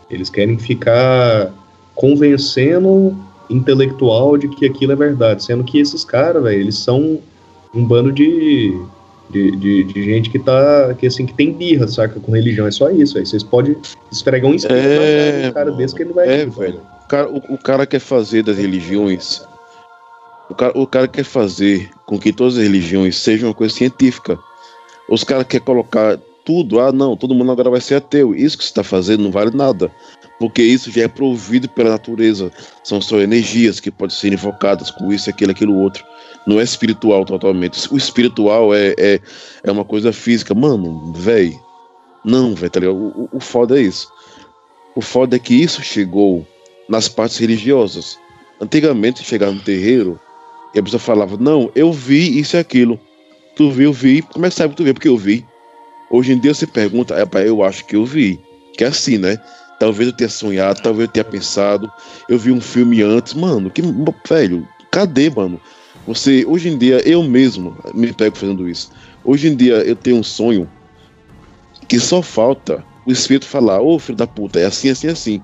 Eles querem ficar convencendo intelectual de que aquilo é verdade, sendo que esses caras, velho, eles são um bando de, de, de, de, gente que tá, que assim, que tem birra, saca, com religião, é só isso, aí vocês podem esfregar um espírito É, na cara mano, desse que ele não vai é, velho. O cara, o, o cara quer fazer das religiões. O cara, o cara quer fazer com que todas as religiões sejam uma coisa científica. Os caras querem colocar tudo. Ah, não, todo mundo agora vai ser ateu. Isso que você está fazendo não vale nada. Porque isso já é provido pela natureza. São só energias que podem ser invocadas com isso, aquilo, aquilo, outro. Não é espiritual totalmente. O espiritual é, é, é uma coisa física. Mano, velho. Não, velho, tá ligado? O, o- o foda é isso. O foda é que isso chegou nas partes religiosas. Antigamente, chegar no terreiro e a pessoa falava: Não, eu vi isso e aquilo. Tu viu, eu vi. Como é que sabe que tu viu? Porque eu vi. Hoje em dia você pergunta: é, Eu acho que eu vi. Que é assim, né? Talvez eu tenha sonhado, talvez eu tenha pensado. Eu vi um filme antes. Mano, que. Velho, cadê, mano? Você, hoje em dia, eu mesmo me pego fazendo isso. Hoje em dia, eu tenho um sonho que só falta o espírito falar: Ô filho da puta, é assim, assim, assim.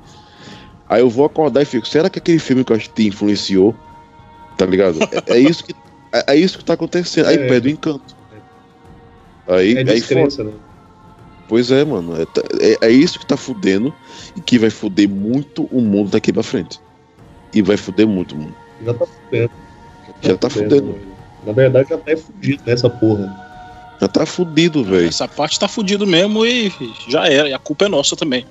Aí eu vou acordar e fico, será que aquele filme que eu assisti influenciou? Tá ligado? É, é isso que é, é isso que tá acontecendo. Aí É. perde o encanto. Aí, É aí né? Pois é, mano. É, tá- é, é isso que tá fudendo e que vai fuder muito o mundo daqui pra frente. E vai fuder muito o mundo. Já tá fudendo. Já tá fudendo. velho. Na verdade, já tá é fudido nessa porra. Já tá fudido, velho. Essa parte tá fudido mesmo e já era. E a culpa é nossa também.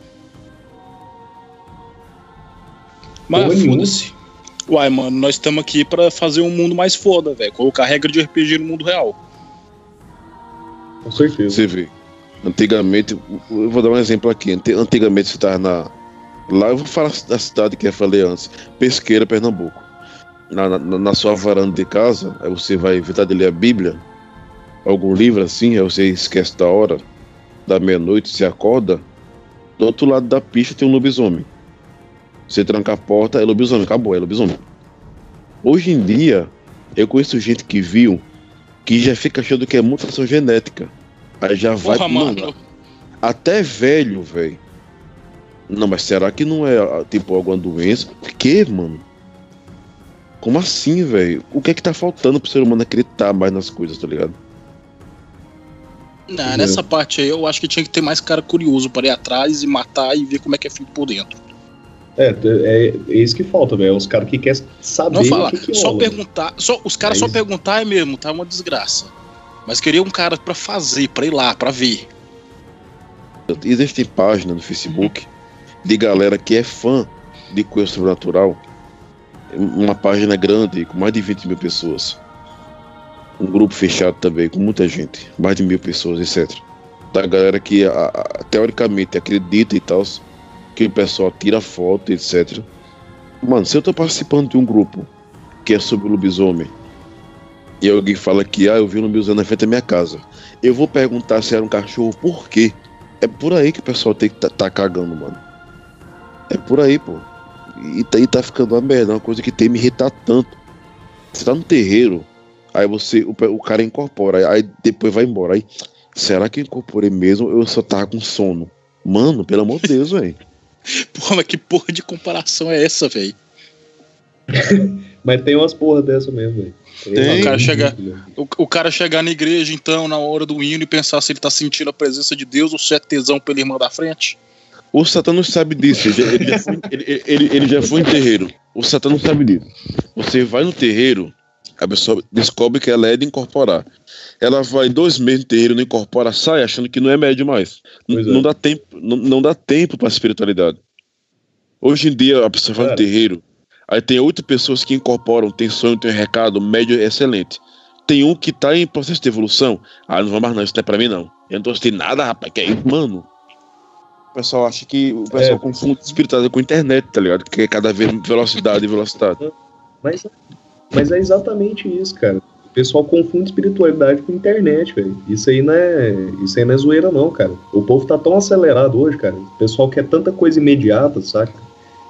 Mas foda-se. Uai, mano, nós estamos aqui pra fazer um mundo mais foda, velho. Colocar regra de RPG no mundo real. Com certeza. Você vê. Antigamente, eu vou dar um exemplo aqui. Antigamente você tava na. Lá eu vou falar da cidade que eu falei antes, Pesqueira, Pernambuco. Na, na, na sua varanda de casa, aí você vai evitar de ler a Bíblia, algum livro assim, aí você esquece da hora, da meia-noite, você acorda, do outro lado da pista tem um lobisomem. Você tranca a porta, é lobisomem, acabou, é lobisomem. Hoje em dia, eu conheço gente que viu que já fica achando que é mutação genética. Aí já vai. Porra, Mano, mano. até velho, velho. Não, mas será que não é tipo alguma doença? Que, mano? Como assim, velho? O que é que tá faltando pro ser humano acreditar mais nas coisas, tá ligado? Não, nessa parte aí eu acho que tinha que ter mais cara curioso para ir atrás e matar e ver como é que é feito por dentro. É, é, é isso que falta, velho. Os caras que querem saber Não fala, o que, que só rola, perguntar, só os caras É só isso. perguntar é mesmo, tá uma desgraça. Mas queria um cara pra fazer, pra ir lá, pra ver. Existem páginas no Facebook de galera que é fã de coisa sobrenatural. Uma página grande, com mais de 20 mil pessoas. Um grupo fechado também, com muita gente. Mais de mil pessoas, etc. Da galera que a- a- teoricamente acredita e tal. Que o pessoal tira foto, etc. Mano, se eu tô participando de um grupo que é sobre lobisomem. E alguém fala que, ah, eu vi um lobisomem na frente da minha casa. Eu vou perguntar se era um cachorro, por quê? É por aí que o pessoal tem que tá, tá cagando, mano. É por aí, pô. E tá, e tá ficando uma merda, uma coisa que tem me irritar tanto. Você tá no terreiro, aí você, o, o cara incorpora, aí, aí depois vai embora. Aí, será que eu incorporei mesmo? Eu só tava com sono. Mano, pelo amor de Deus, velho. Porra, mas que porra de comparação é essa, velho? Mas tem umas porra dessa mesmo, velho. Tem. O cara chega- O, o cara chegar na igreja, então, na hora do hino e pensar se ele tá sentindo a presença de Deus ou se é tesão pela irmã da frente. O Satã não sabe disso. Ele, já- ele já foi, ele, ele- ele já foi em terreiro. O Satã não sabe disso. Você vai no terreiro, a pessoa descobre que ela é de incorporar. Ela vai dois meses no terreiro, não incorpora, sai achando que não é médio mais. É. Não dá tempo, não, não dá tempo para espiritualidade. Hoje em dia a pessoa vai no terreiro, aí tem oito pessoas que incorporam, tem sonho, tem recado, médio é excelente. Tem um que tá em processo de evolução. Ah, não vou mais não, isso não é pra mim não. Eu não tô assistindo nada, rapaz, que é isso, mano. O pessoal acha que o pessoal É. confunde espiritualidade com internet, tá ligado? Que é cada vez velocidade e velocidade. Mas, mas é exatamente isso, cara. O pessoal confunde espiritualidade com internet, velho. Isso aí não é. Isso aí não é zoeira, não, cara. O povo tá tão acelerado hoje, cara. O pessoal quer tanta coisa imediata, saca?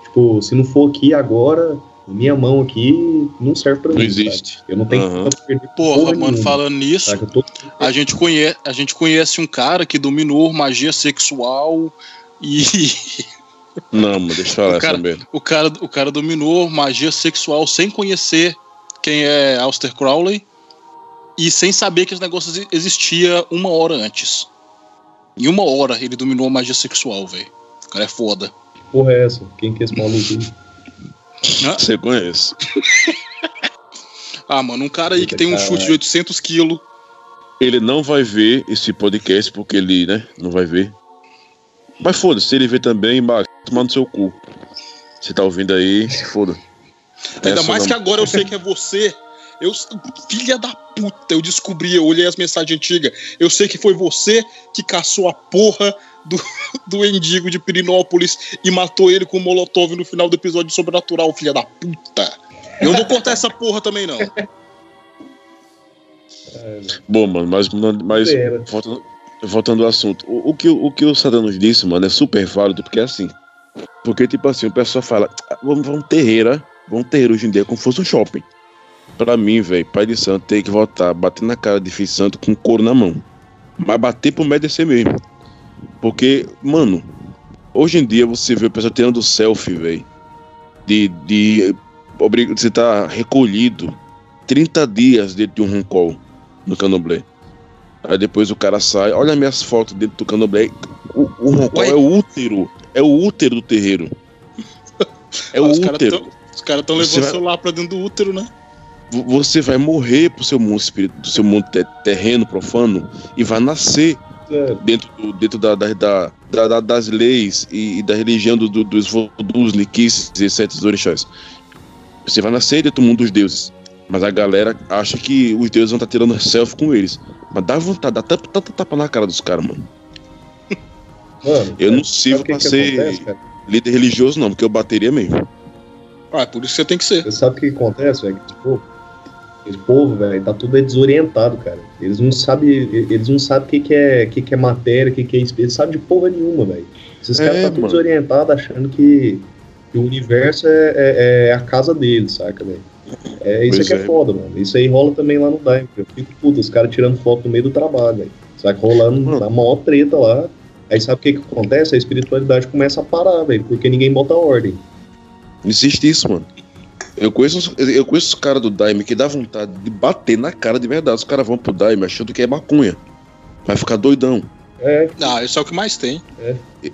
Tipo, se não for aqui agora, Minha mão aqui não serve pra Não mim. existe. sabe? Eu não tenho Aham. pra perder Porra, mano, nenhuma, falando nisso, tô- a gente, conhece, a gente conhece um cara que dominou magia sexual e Não, mano, deixa eu falar O cara- essa merda. o cara, o cara dominou magia sexual sem conhecer quem é Aleister Crowley e sem saber que esse negócio exi- existia uma hora antes. Em uma hora ele dominou a magia sexual, velho. O cara é foda. Que porra é essa? Quem que é esse maluco? Você conhece. Ah, mano, um cara aí que Eita, tem um caralho. chute de 800 quilos. Ele não vai ver esse podcast porque ele, né, não vai ver. Mas foda-se, se ele ver também, Max, toma no seu cu. Você tá ouvindo aí, se foda. Ainda Essa mais não- que agora eu sei que é você. Eu, filha da puta, eu descobri, eu olhei as mensagens antigas. Eu sei que foi você que caçou a porra do, do endigo de Pirinópolis e matou ele com o Molotov no final do episódio de Sobrenatural, filha da puta. Eu não vou cortar essa porra também, não. Bom, mano, mas, mas voltando, voltando ao assunto, o, o que, o que o Sadanos disse, mano, é super válido, porque é assim. Porque, tipo assim, o pessoal fala, "Ah, vamos, vamos terreira, vamos terreira hoje em dia como se fosse um shopping. Pra mim, velho, pai de santo tem que voltar, bater na cara de filho de santo com couro na mão. Mas bater pro merecer mesmo. Porque, mano, hoje em dia você vê o pessoal tirando selfie, velho. De, de, você tá recolhido 30 dias dentro de um roncol no candomblé. Aí depois o cara sai, olha minhas fotos dentro do candomblé. O, o roncol é o útero. É o útero do terreiro. É o os caras útero. Os cara tão levando Você o vai- celular pra dentro do útero, né? Você vai morrer pro seu mundo espírito, do seu mundo te- terreno profano e vai nascer É, dentro, do- dentro da, da- da- da- da- das leis e, e da religião do, do- dos vodus, liquices e dos orixás. Você vai nascer dentro do mundo dos deuses. Mas a galera acha que os deuses vão estar tirando selfie com eles. Mas dá vontade, dá tanta, tanta tapa na cara dos caras, mano. Mano, Eu não sabe sirvo pra que ser acontece, líder religioso, não, porque eu bateria mesmo. Ah, é por isso que você tem que ser. Você sabe o que acontece, velho? Esse povo, esse povo, velho, tá tudo é desorientado, cara. Eles não sabem, eles não sabem o que, que, é, o que, que é matéria, o que, que é espírito. Eles sabem de porra nenhuma, velho. Esses É, caras tá tudo mano. desorientado, achando que, que o universo é, é- é a casa deles, saca, velho? É isso Pois que é. é. foda, mano. Isso aí rola também lá no Daime. Eu fico puto, os caras tirando foto no meio do trabalho, velho. Saca? Rolando Mano. na maior treta lá. Aí sabe o que, que acontece? A espiritualidade começa a parar, velho, porque ninguém bota ordem. Não existe isso, mano. Eu conheço, os- eu conheço os caras do Daime que dá vontade de bater na cara de verdade. Os caras vão pro Daime achando que é maconha. Vai ficar doidão. É, Ah, isso é o que mais tem.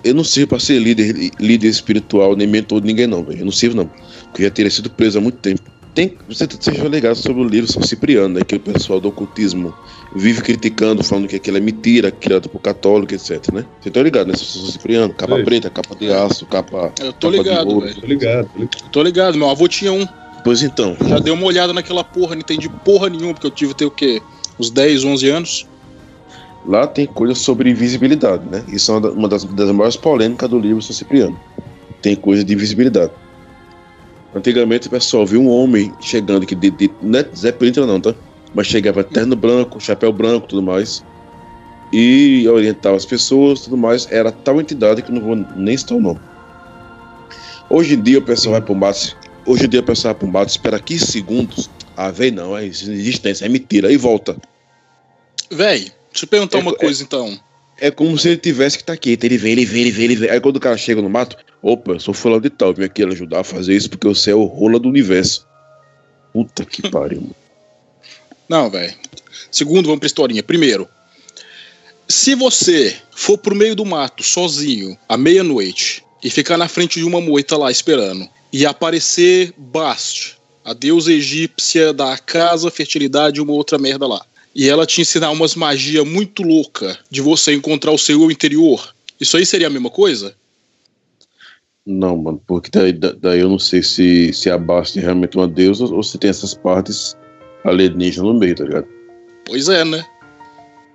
Eu não sirvo pra ser líder, líder espiritual, nem mentor de ninguém, não, velho. Eu não sirvo, não. Porque eu já teria sido preso há muito tempo. Tem, você seja ligado sobre o livro São Cipriano, né? Que o pessoal do ocultismo vive criticando, falando que aquilo é mentira, criado por católico, etc, né? Você tá ligado, né? São Cipriano, capa Sei. preta, capa de aço, capa. Eu tô capa ligado, velho. tô ligado. tô ligado. Tô ligado, meu avô tinha um. Pois então, Já dei uma olhada naquela porra, não entendi porra nenhuma, porque eu tive ter o quê? Uns 10, 11 anos. lá tem coisa sobre invisibilidade, né? Isso é uma das, das maiores polêmicas do livro São Cipriano. Tem coisa de invisibilidade. Antigamente o pessoal viu um homem chegando que de, de, não é Zé Pilintra não, tá? Mas chegava terno branco, chapéu branco, tudo mais. E orientava as pessoas, tudo mais. Era tal entidade que não vou nem citar o nome. Hoje em dia o pessoal vai pro mato. Hoje em dia o pessoal vai pro mato, espera 15 segundos. Ah, vem não, é existência, é mentira. Aí volta. Véi, deixa eu perguntar É- uma é- coisa então. É como se ele tivesse que estar quieto. Ele vem, ele vem, ele vem, ele vem. Aí quando o cara chega no mato, opa, eu sou fulano de tal, vim aqui ajudar a fazer isso porque você é o rola do universo. Puta que pariu, mano. Não, velho. Segundo, vamos pra historinha. Primeiro, se você for pro meio do mato sozinho, à meia-noite, e ficar na frente de uma moita lá esperando, e aparecer Bast, a deusa egípcia da casa, fertilidade e uma outra merda lá, e ela te ensinar umas magia muito louca de você encontrar o seu eu interior, isso aí seria a mesma coisa? Não, mano, porque daí, da- daí eu não sei se, se a Basti é realmente uma deusa ou se tem essas partes alienígenas no meio, tá ligado? Pois é, né?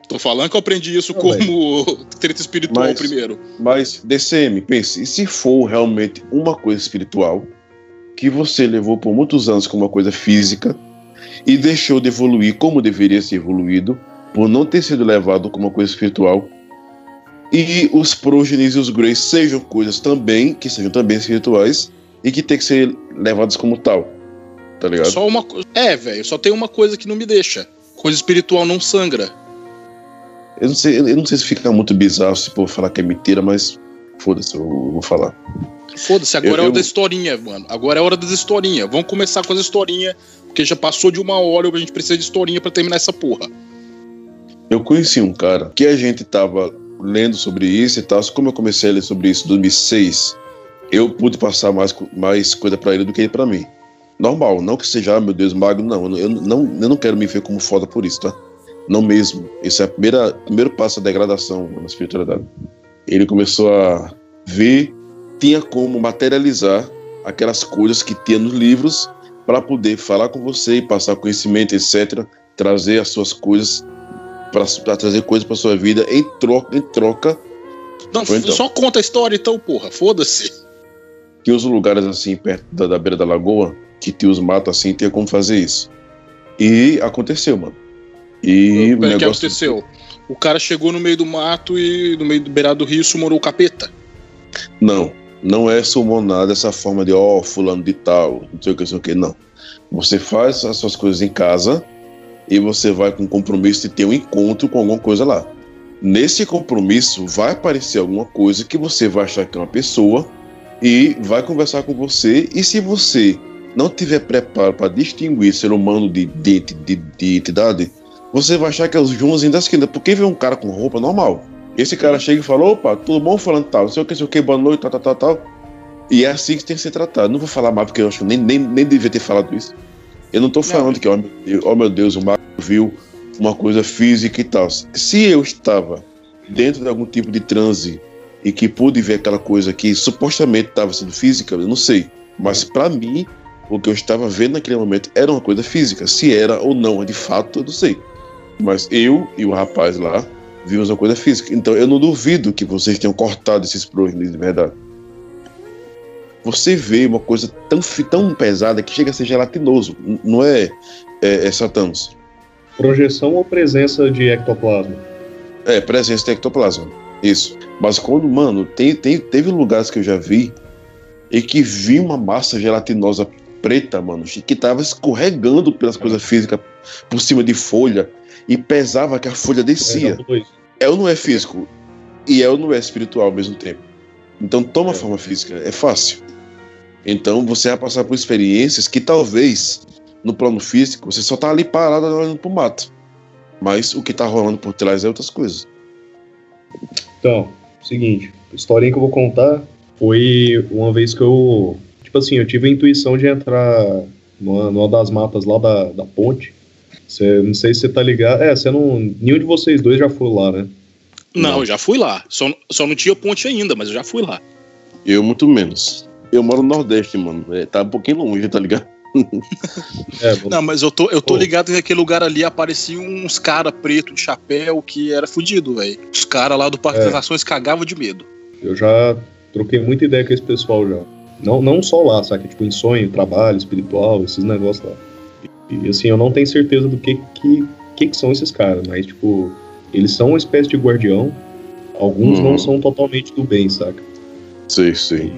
Tô falando que eu aprendi isso Não, como treta espiritual Mas- primeiro. Mas, DCM, pense, e se for realmente uma coisa espiritual que você levou por muitos anos como uma coisa física e deixou de evoluir como deveria ser evoluído por não ter sido levado como uma coisa espiritual e os prógenes e os greys sejam coisas também que sejam também espirituais e que tem que ser levadas como tal. Tá ligado? Só uma coisa. É, velho, só tem uma coisa que não me deixa. Coisa espiritual não sangra. Eu não sei, eu não sei se fica muito bizarro se for falar que é mentira, mas foda-se, eu vou falar. Foda-se, agora Eu- é hora eu- da historinha, mano. Agora é hora das historinhas. Vamos começar com as historinhas, porque já passou de uma hora e a gente precisa de historinha pra terminar essa porra. Eu conheci um cara que a gente tava lendo sobre isso e tal. Como eu comecei a ler sobre isso em 2006, eu pude passar mais, mais coisa pra ele do que ele pra mim. Normal, não que seja, ah, meu Deus, magro, não. Eu não, eu não quero me ver como foda por isso, tá? Não mesmo. Esse é o primeiro passo da degradação na espiritualidade. Ele começou a ver, tinha como materializar aquelas coisas que tinha nos livros para poder falar com você e passar conhecimento, etc. Trazer as suas coisas para trazer coisas para sua vida em troca, em troca Não, então. só conta a história então, porra. Foda-se. que os lugares assim perto da, da beira da lagoa que tinha os matos assim tinha como fazer isso e aconteceu mano e o Peraí, o que negócio aconteceu? O cara chegou no meio do mato e no meio do beirado do rio sumorou o capeta. não não é summonar dessa forma de ó fulano de tal não sei o que não sei o que não você faz as suas coisas em casa e você vai com compromisso de ter um encontro com alguma coisa lá nesse compromisso vai aparecer alguma coisa que você vai achar que é uma pessoa e vai conversar com você. E se você não tiver preparo para distinguir ser humano de, de, de, de entidade, você vai achar que é os Joãozinhos da esquina. Porque vê um cara com roupa normal. Esse cara chega e fala: opa, tudo bom? Falando tal, não sei o que, não sei o que, boa noite, tal, tal, tal, tal. E é assim que tem que ser tratado. Não vou falar mais porque eu acho que nem, nem, nem devia ter falado isso. Eu não tô falando que, ó meu, Deus, ó meu Deus, o Marco viu uma coisa física e tal. Se eu estava dentro de algum tipo de transe e que pude ver aquela coisa que supostamente estava sendo física, eu não sei. Mas para mim, o que eu estava vendo naquele momento era uma coisa física. Se era ou não, de fato, eu não sei. Mas eu e o rapaz lá vimos uma coisa física. Então eu não duvido que vocês tenham cortado esses projetos de verdade. Você vê uma coisa tão, tão pesada que chega a ser gelatinoso. Não é, é, é. Projeção ou presença de ectoplasma? É, presença de ectoplasma. Isso. Mas quando, mano, tem, tem, teve lugares que eu já vi e que vi uma massa gelatinosa preta, mano, que tava escorregando pelas coisas físicas por cima de folha e pesava que a folha É, descia. isso. É ou não é físico? E é ou não é espiritual ao mesmo tempo? Então toma É. forma física, é fácil. Então você vai passar por experiências que talvez no plano físico você só tá ali parado olhando pro mato. Mas o que tá rolando por trás é outras coisas. Então, seguinte, a historinha que eu vou contar foi uma vez que eu. Tipo assim, eu tive a intuição de entrar numa, numa das matas lá da, da ponte. Cê, não sei se você tá ligado. É, você não. Nenhum de vocês dois já foi lá, né? Não, eu já fui lá. Só, só não tinha ponte ainda, mas eu já fui lá. Eu muito menos. Eu moro no Nordeste, mano. É, tá um pouquinho longe, tá ligado? É, vou- Não, mas eu tô, eu tô ligado que aquele lugar ali apareciam uns cara preto de chapéu que era fudido, velho. Os caras lá do Parque É. das Nações cagavam de medo. eu já troquei muita ideia com esse pessoal já. Não, não só lá, sabe? Tipo, em sonho, trabalho, espiritual, esses negócios lá. E, assim, eu não tenho certeza do que que, que, que são esses caras, mas, tipo, eles são uma espécie de guardião. Alguns Uhum. não são totalmente do bem, saca? Sei, sei.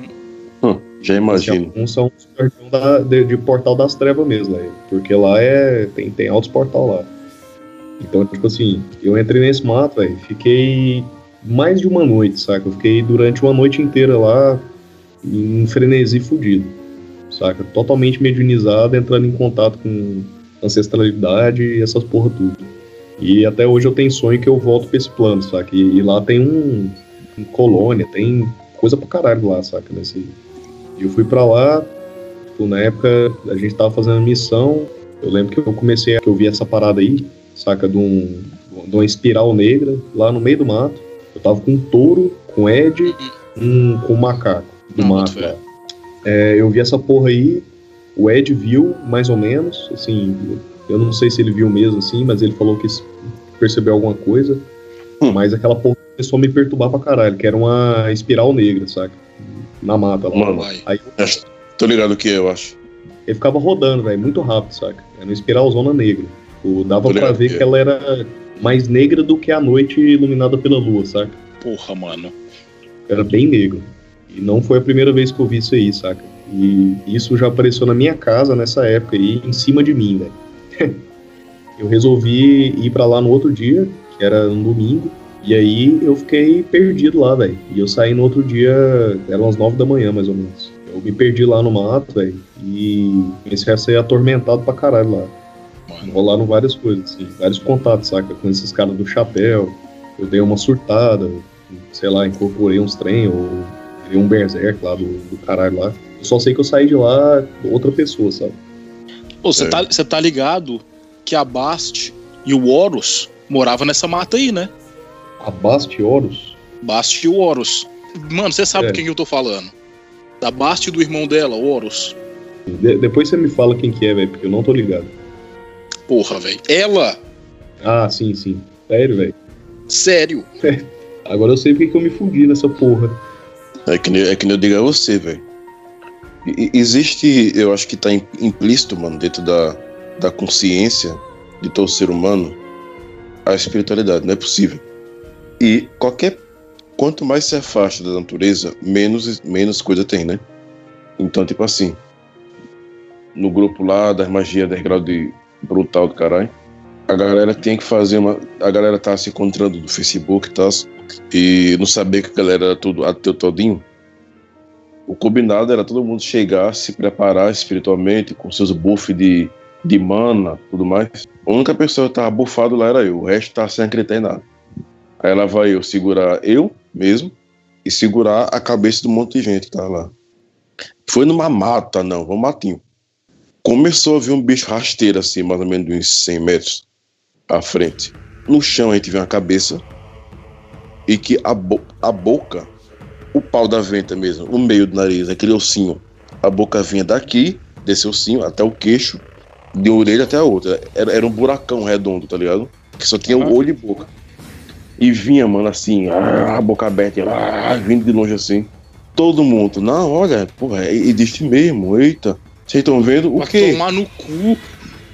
Hum, já Assim, imagino. alguns são os guardião da- de, de Portal das Trevas mesmo, né? Porque lá é. Tem, tem altos portal lá. Então, tipo assim, eu entrei nesse mato, velho, fiquei mais de uma noite, saca? Eu fiquei durante uma noite inteira lá em frenesi fudido, saca? Totalmente mediunizado, entrando em contato com ancestralidade e essas porra tudo. E até hoje eu tenho sonho que eu volto pra esse plano, saca? E, e lá tem um, um colônia, tem coisa pra caralho lá, saca? Nesse, e eu fui pra lá, tipo, na época a gente tava fazendo missão. Eu lembro que eu comecei a que eu vi essa parada aí, saca? De, um, de uma espiral negra lá no meio do mato. Eu tava com um touro, com Ed, um, com um macaco do Não, lá. É, eu vi essa porra aí, o Ed viu mais ou menos, assim, eu não sei se ele viu mesmo assim, mas ele falou que percebeu alguma coisa. Hum. Mas aquela porra começou a me perturbar pra caralho, que era uma espiral negra, saca? Na mata lá. Mano. Aí Acho- Tô ligado o que eu acho. ele ficava rodando, velho, muito rápido, saca? Era uma espiralzona negra. Tipo, dava pra ver que é. que ela era mais negra do que a noite iluminada pela lua, saca? Porra, mano. Era bem negro. E não foi a primeira vez que eu vi isso aí, saca? E isso já apareceu na minha casa nessa época aí, em cima de mim, velho. eu resolvi ir para lá no outro dia, que era um domingo, e aí eu fiquei perdido lá, velho. E eu saí no outro dia, eram umas nove da manhã, mais ou menos. Eu me perdi lá no mato, velho, e comecei a ser atormentado pra caralho lá. Rolaram várias coisas, assim, vários contatos, saca? Com esses caras do chapéu. Eu dei uma surtada, sei lá, incorporei uns trem, ou um berserk lá do, do caralho lá. Eu só sei que eu saí de lá outra pessoa, sabe? Pô, você É. tá, você tá ligado que a Bast e o Horus moravam nessa mata aí, né? A Bast Horus? Bast e o Horus. Mano, você sabe É. quem que eu tô falando. Da Bast e do irmão dela, o Horus. De- depois você me fala quem que é, velho, porque eu não tô ligado. Porra, velho. Ela, Ah, sim, sim. Sério, velho. sério. Agora eu sei porque que eu me fudi nessa porra. É que, é que eu digo a você, velho. Existe, eu acho que tá im- implícito, mano, dentro da, da consciência de todo ser humano, a espiritualidade, não é possível. E qualquer. Quanto mais se afasta da natureza, menos, menos coisa tem, né? Então, tipo assim, no grupo lá das magias 10 graus de brutal do caralho, a galera tem que fazer uma. A galera tá se encontrando no Facebook e tal, e não saber que a galera era tudo ateu todinho. O combinado era todo mundo chegar, se preparar espiritualmente, com seus buffs de, de mana tudo mais. A única pessoa que tava bufado lá era eu, o resto tava sem acreditar em nada. Aí lá vai eu segurar eu mesmo e segurar a cabeça um monte de gente que tava lá. Foi numa mata, não, foi um matinho. Começou a vir um bicho rasteiro assim, mais ou menos uns 100 metros à frente. No chão a gente vê uma cabeça e que a, bo a boca, o pau da venta mesmo, o meio do nariz, aquele ossinho, a boca vinha daqui, desse ossinho, até o queixo, de uma orelha até a outra. Era, era um buracão redondo, tá ligado? Que só tinha o olho e boca. E vinha, mano, assim, ah, a boca aberta, ah, vindo de longe assim. Todo mundo, não, olha, porra, é- existe mesmo, eita. Vocês estão vendo o quê? tomar no cu.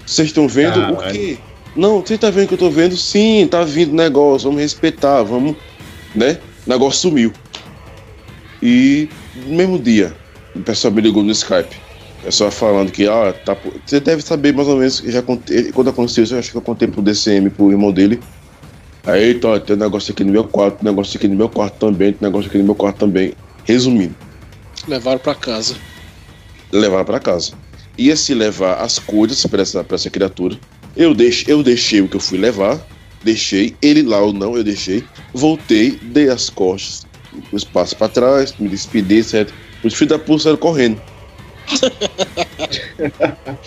Vocês estão vendo o Caralho. quê? Não, você tá vendo que eu tô vendo? Sim, tá vindo negócio, vamos respeitar, vamos, né? O negócio sumiu. E no mesmo dia, o pessoal me ligou no Skype. O pessoal falando que, ah, tá. Você deve saber mais ou menos que já contei. Quando aconteceu isso, eu acho que eu contei pro DCM, pro irmão dele. Aí, então, tem um negócio aqui no meu quarto, tem um negócio aqui no meu quarto também, tem um negócio aqui no meu quarto também. Resumindo, Levaram pra casa. levar para casa. Ia se levar as coisas para essa, pra essa criatura. Eu, deix, eu deixei o que eu fui levar, deixei, ele lá ou não, eu deixei. Voltei, dei as costas, o espaço para trás, me despedi, etc. Os filhos da puta saíram correndo.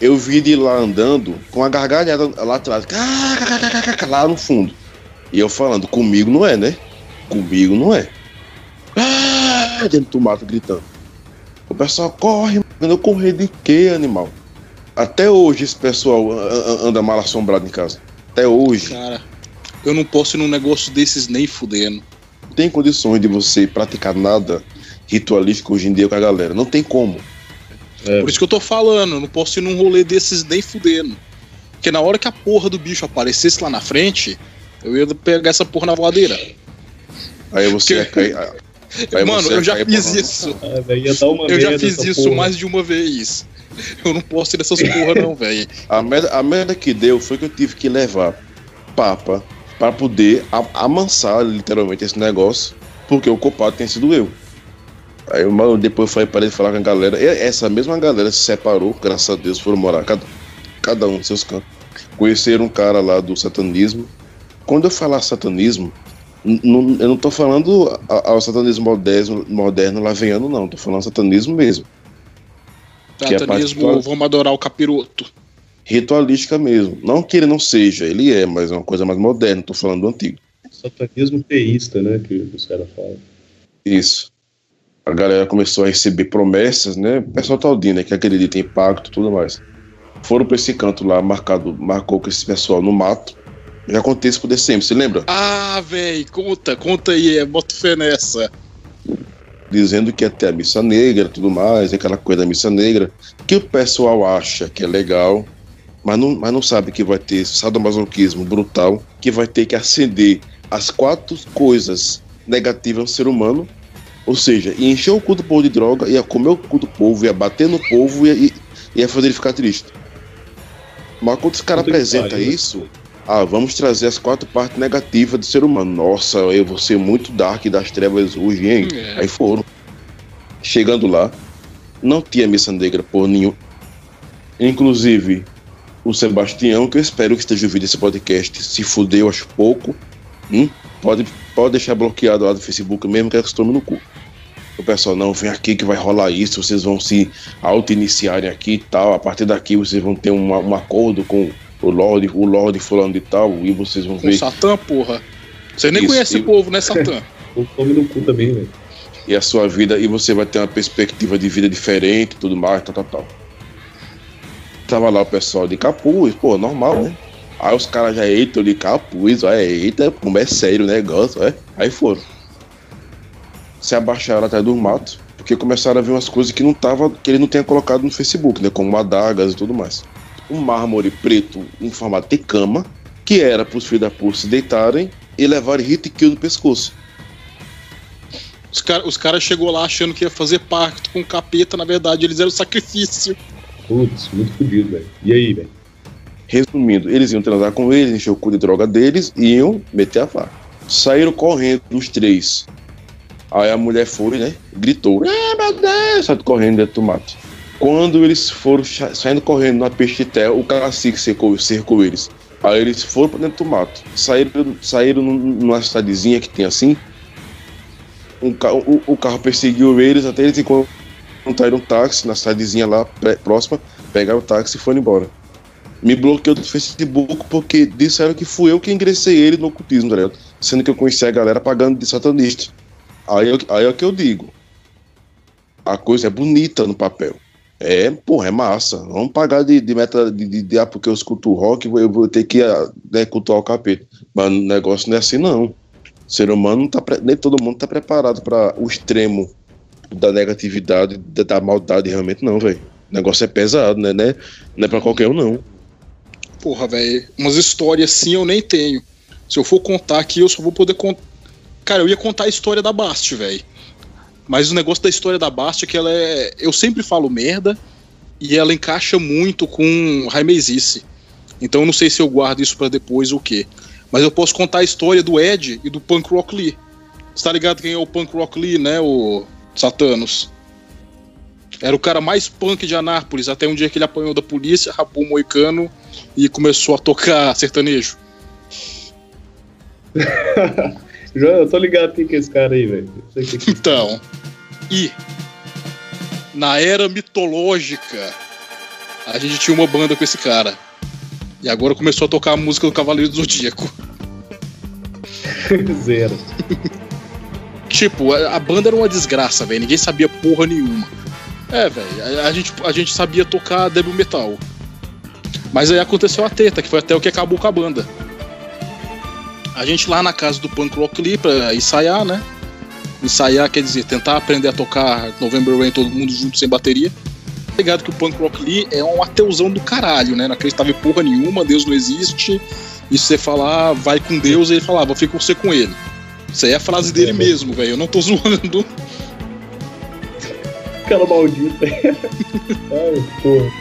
eu vi de lá andando com a gargalhada lá atrás, lá no fundo. E eu falando, comigo não é, né? Comigo não é. Ah, dentro do mato gritando. O pessoal corre, mano. Eu correr de quê, animal? Até hoje esse pessoal anda mal assombrado em casa. Até hoje. Cara, eu não posso ir num negócio desses nem fudendo. Não tem condições de você praticar nada ritualístico hoje em dia com a galera. Não tem como. É, Por isso que eu tô falando, eu não posso ir num rolê desses nem fudendo. Porque na hora que a porra do bicho aparecesse lá na frente, eu ia pegar essa porra na voadeira. Aí você Que- ia cair. aí Mano, você ia eu já cair fiz isso. ah, velho, ia dar uma Eu já fiz isso porra. mais de uma vez. Eu não posso ir nessas porra, não, velho. A merda, a merda que deu foi que eu tive que levar papa para poder amansar literalmente esse negócio, porque o culpado tem sido eu. Aí eu depois foi parei de falar com a galera. E essa mesma galera se separou, graças a Deus, foram morar cada, cada um nos seus cantos. Conheceram um cara lá do satanismo. Quando eu falar satanismo, eu não tô falando ao satanismo moderno, moderno laviano, não. Tô falando satanismo mesmo. Que é Satanismo, particular. vamos adorar o capiroto. ritualística mesmo. Não que ele não seja, ele é, mas é uma coisa mais moderna, tô falando do antigo. Satanismo teísta, né? Que os caras falam. Isso. A galera começou a receber promessas, né? O pessoal taudinho, né? Que acredita em pacto e tudo mais. Foram pra esse canto lá, marcado, marcou com esse pessoal no mato. Já contei isso pro DCM, você lembra? Ah, velho, conta, conta aí, é, bota fé nessa. Dizendo que ia ter a missa negra tudo mais, aquela coisa da missa negra, que o pessoal acha que é legal, mas não, mas não sabe que vai ter sadomasoquismo brutal, que vai ter que acender as quatro coisas negativas no ser humano Ou seja, ia encher o cu do povo de droga, ia comer o cu do povo, ia bater no povo e ia, ia fazer ele ficar triste. Mas quando os caras apresentam isso, ah, vamos trazer as quatro partes negativas do ser humano. Nossa, eu vou ser muito dark das trevas hoje, hein? É. Aí foram. Chegando lá, não tinha missa negra por nenhum. Inclusive, o Sebastião, que eu espero que esteja ouvindo esse podcast, se fudeu acho pouco. Hum? Pode, pode deixar bloqueado lá do Facebook mesmo, que eles tomem no cu. O pessoal, não, vem aqui que vai rolar isso, vocês vão se auto-iniciarem aqui e tal. A partir daqui vocês vão ter um, um acordo com o Lorde, o Lorde fulano de tal, e vocês vão Com ver. Satã, porra. Você nem Isso, conhece e- o povo, né, Satã? O tome no cu também, velho. E a sua vida, e você vai ter uma perspectiva de vida diferente, tudo mais, tal, tal, tal. Tava lá o pessoal de capuz, pô, normal, né? Aí os caras já, eita, de capuz, ó, é, eita, como é sério o negócio, é? Aí foram. Se abaixaram atrás do mato, porque começaram a ver umas coisas que não tava, que ele não tinha colocado no Facebook, né? Como adagas e tudo mais. Um mármore preto em formato de cama, que era pros filhos da puta se deitarem e levarem hit kill no pescoço. Os caras os cara chegou lá achando que ia fazer pacto com o capeta, na verdade eles eram sacrifício. Putz, muito fodido, velho. E aí, velho? Resumindo, eles iam transar com eles, encher o cu de droga deles e iam meter a faca. Saíram correndo os três. Aí a mulher foi, né? Gritou: Ah, meu Deus! Saiu correndo dentro do mato. Quando eles foram saindo correndo na pestitel, o cacique cercou, cercou eles. Aí eles foram pra dentro do mato. Saíram, saíram num- numa cidadezinha que tem assim. Um o, o carro perseguiu eles até eles encontraram um táxi na cidadezinha lá próxima. Pegaram o táxi e foram embora me bloqueou do Facebook porque disseram que fui eu que ingressei ele no ocultismo, tá ligado? Sendo que eu conheci a galera pagando de satanista. Aí, aí é o que eu digo. A coisa é bonita no papel. É, porra, é massa. Vamos pagar de, de meta de, de, de ah, porque eu escuto rock, eu vou ter que ah, né, cultuar o capeta. Mas o negócio não é assim, não. O ser humano não tá. Nem todo mundo tá preparado para o extremo da negatividade, da, da maldade, realmente, não, velho. O negócio é pesado, né? né? Não é pra qualquer um, não. Porra, velho, umas histórias assim eu nem tenho. Se eu for contar aqui, eu só vou poder contar. Cara, eu ia contar a história da Bast, velho. Mas o negócio da história da Bast é que ela é. Eu sempre falo merda e ela encaixa muito com Raimezice. Então eu não sei se eu guardo isso pra depois ou o quê. Mas eu posso contar a história do Ed e do Punk Rock Lee. Você tá ligado quem é o Punk Rock Lee, né? O Satanos. Era o cara mais punk de Anápolis, até um dia que ele apanhou da polícia, rapou o moicano e começou a tocar sertanejo. Já, eu tô ligado quem que é esse cara aí, velho. É. Então, e na era mitológica, a gente tinha uma banda com esse cara. E agora começou a tocar a música do Cavaleiro do Zodíaco. Zero. Tipo, a, a banda era uma desgraça, velho. Ninguém sabia porra nenhuma. É, velho. A, a gente, a gente sabia tocar Devil Metal. Mas aí aconteceu a treta, que foi até o que acabou com a banda. A gente lá na casa do Punk Rock Lee pra ensaiar, né? Ensaiar quer dizer tentar aprender a tocar November Rain todo mundo junto sem bateria. Tá Ligado que o Punk Rock Lee é um ateuzão do caralho, né? Não acreditava em porra nenhuma, Deus não existe. E se você falar, vai com Deus, ele falava, fica você com ele. Isso aí é a frase dele mesmo, velho. Eu não tô zoando. Aquela maldita. Ai, porra.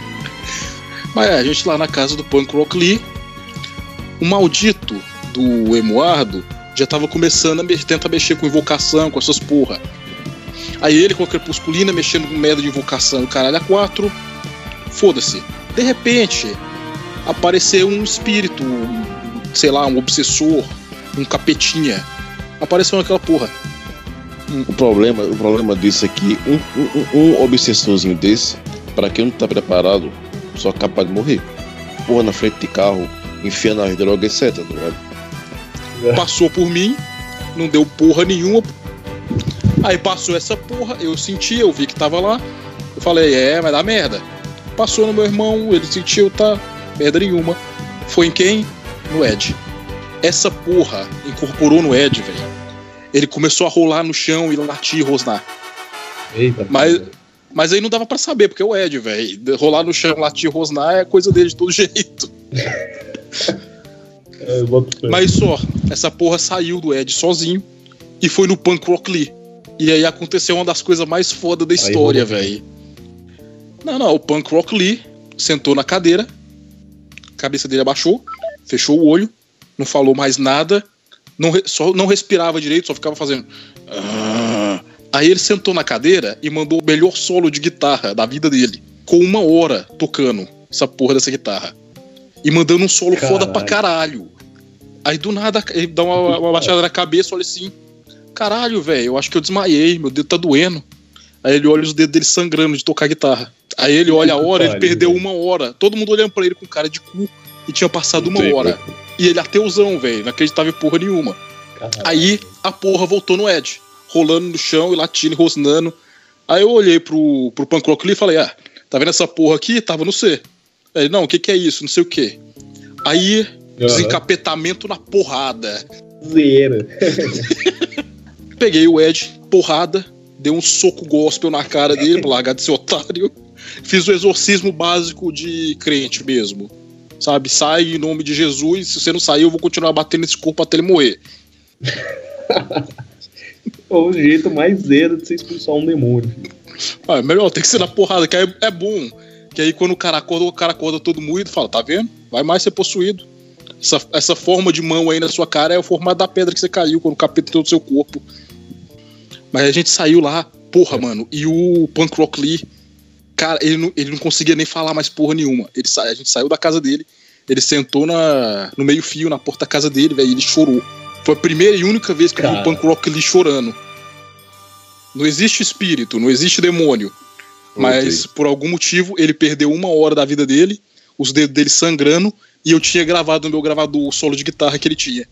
Mas é, a gente lá na casa do Punk Rock Lee, o maldito do Emuardo já tava começando a me tentar mexer com invocação, com essas porra. Aí ele com a crepusculina mexendo com merda de invocação, o caralho a quatro. Foda-se. De repente, apareceu um espírito, um, sei lá, um obsessor, um capetinha. Apareceu naquela porra. O problema, o problema disso é que um, um, um obsessorzinho desse, pra quem não tá preparado, só é capaz de morrer. Porra na frente de carro, enfiando as drogas, etc. Tá ligado? passou por mim, não deu porra nenhuma. Aí passou essa porra, eu senti, eu vi que tava lá. Eu falei, é, vai dar merda. Passou no meu irmão, ele sentiu, tá, merda nenhuma. Foi em quem? No Ed. Essa porra incorporou no Ed, velho. Ele começou a rolar no chão e latir e rosnar. Eita. Mas-. Mas aí não dava pra saber, porque é o Ed, velho. Rolar no chão, latir e rosnar é coisa dele de todo jeito. É. Mas só, essa porra saiu do Ed sozinho e foi no Punk Rock Lee. E aí aconteceu uma das coisas mais foda da história, velho. Não, não, o Punk Rock Lee sentou na cadeira, a cabeça dele abaixou, fechou o olho, não falou mais nada, não, só não respirava direito, só ficava fazendo. "Ah". Aí ele sentou na cadeira e mandou o melhor solo de guitarra da vida dele, com uma hora tocando essa porra dessa guitarra. E mandando um solo foda pra caralho. Aí do nada ele dá uma, uma baixada na cabeça, olha assim: Caralho, velho, eu acho que eu desmaiei, meu dedo tá doendo. Aí ele olha os dedos dele sangrando de tocar guitarra. Aí ele olha a hora, ele perdeu uma hora. Todo mundo olhando pra ele com cara de cu e tinha passado uma hora. E ele ateuzão, velho, não acreditava em porra nenhuma. Caralho. Aí a porra voltou no Ed, rolando no chão e latindo e rosnando. Aí eu olhei pro, pro Punk Rock Lee e falei: Ah, tá vendo essa porra aqui? Tava no C. Aí ele, não, o que que é isso? Não sei o que. Aí, desencapetamento na porrada. Zero. Peguei o Ed, porrada, dei um soco gospel na cara dele pra largar de ser otário. Fiz o exorcismo básico de crente mesmo. Sabe? Sai em nome de Jesus. Se você não sair, eu vou continuar batendo nesse corpo até ele morrer. o jeito mais zero de você expulsar um demônio. Ah, é melhor, tem que ser na porrada, que aí é bom. Que aí quando o cara acorda, o cara acorda todo moído e fala, tá vendo? Vai mais ser possuído. Essa, essa forma de mão aí na sua cara é o formato da pedra que você caiu quando o capeta entrou no seu corpo. Mas a gente saiu lá, porra, mano, e o Punk Rock Lee, cara, ele não, ele não conseguia nem falar mais porra nenhuma. Ele, sa- a gente saiu da casa dele, ele sentou na, no meio-fio, na porta da casa dele, velho, e ele chorou. Foi a primeira e única vez que eu vi o Cara. Punk Rock Lee chorando. Não existe espírito, não existe demônio. Mas por algum motivo ele perdeu uma hora da vida dele, os dedos dele sangrando, e eu tinha gravado no meu gravador o solo de guitarra que ele tinha.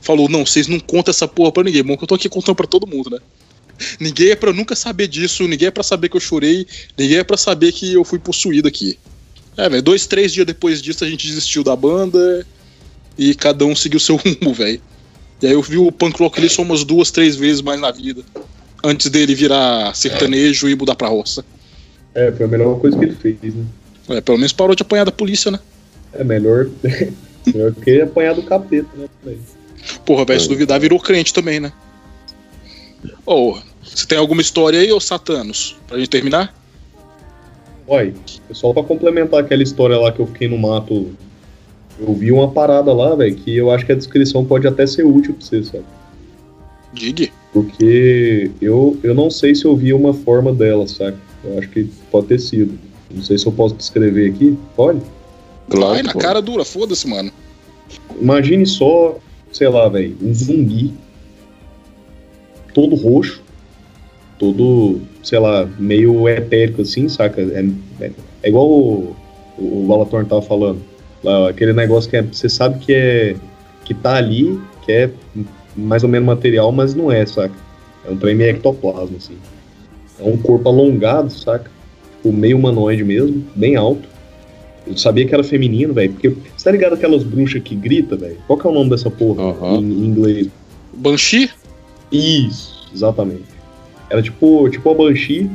Falou: Não, vocês não contam essa porra pra ninguém. Bom, que eu tô aqui contando pra todo mundo, né? Ninguém é pra nunca saber disso, ninguém é pra saber que eu chorei, ninguém é pra saber que eu fui possuído aqui. É, velho, dois, três dias depois disso a gente desistiu da banda e cada um seguiu seu rumo, velho. E aí eu vi o Punk Rock ali só umas duas, três vezes mais na vida. Antes dele virar sertanejo e mudar pra roça. É, foi a melhor coisa que ele fez, né? É, pelo menos parou de apanhar da polícia, né? É melhor, melhor que ele apanhar do capeta, né? Porra, velho, se duvidar, virou crente também, né? Ô, você tem alguma história aí, ô Satanos? Pra gente terminar? Olha, só pra complementar aquela história lá que eu fiquei no mato, eu vi uma parada lá, velho, que eu acho que a descrição pode até ser útil pra você, sabe? Diga. Porque eu, eu não sei se eu vi uma forma dela, sabe? Eu acho que pode ter sido. Não sei se eu posso descrever aqui. Pode? Claro, Vai na pô. cara dura, foda-se, mano. Imagine só, sei lá, velho, um zumbi todo roxo, todo, sei lá, meio etérico assim, saca? É, é, é igual o, o Balatorn tava falando. Lá, aquele negócio que é, você sabe que é que tá ali, que é mais ou menos material, mas não é, saca? É um trem meio ectoplasma, assim. É um corpo alongado, saca? Tipo, meio humanoide mesmo, bem alto. Eu sabia que era feminino, velho, porque você tá ligado aquelas bruxas que grita, velho? Qual que é o nome dessa porra em, em inglês? Banshee? Isso, exatamente. Era tipo, tipo a Banshee,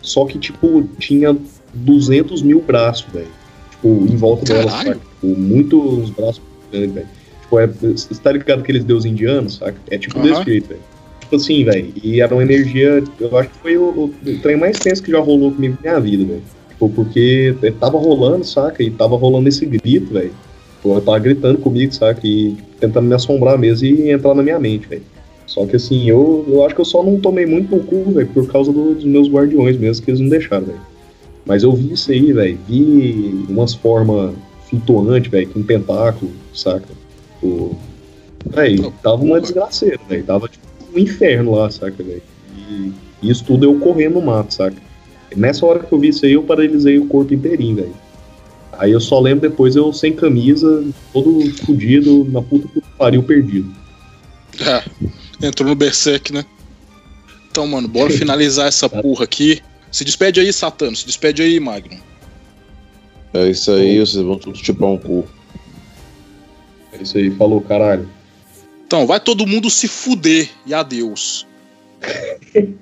só que tipo tinha 200 mil braços, velho. Tipo, em volta dela, saca? Tipo, muitos braços grandes, velho. Tipo, é, você tá ligado aqueles deuses indianos, saca? É tipo desse jeito, velho. Tipo assim, velho. E era uma energia, eu acho que foi o, o, trem mais tenso que já rolou comigo na minha vida, velho. Tipo, porque tava rolando, saca? E tava rolando esse grito, velho. Tipo, ela tava gritando comigo, saca? E tipo, tentando me assombrar mesmo e entrar na minha mente, velho. Só que assim, eu, eu acho que eu só não tomei muito no cu, velho, por causa do- dos meus guardiões mesmo, que eles não deixaram, velho. Mas eu vi isso aí, velho. Vi umas formas flutuantes, velho, com tentáculo, saca? O... Véi, tava uma desgraceira, velho. Tava tipo um inferno lá, saca, velho? E isso tudo eu correndo no mato, saca? E nessa hora que eu vi isso aí, eu paralisei o corpo inteirinho, velho. Aí eu só lembro depois eu sem camisa, todo fudido, na puta que pariu perdido. É, entrou no Berserk, né? Então, mano, bora finalizar essa porra aqui. Se despede aí, Satano. Se despede aí, Magno. É isso aí, vocês vão tudo chupar um cu. É isso aí, falou, caralho. Então, vai todo mundo se fuder e adeus.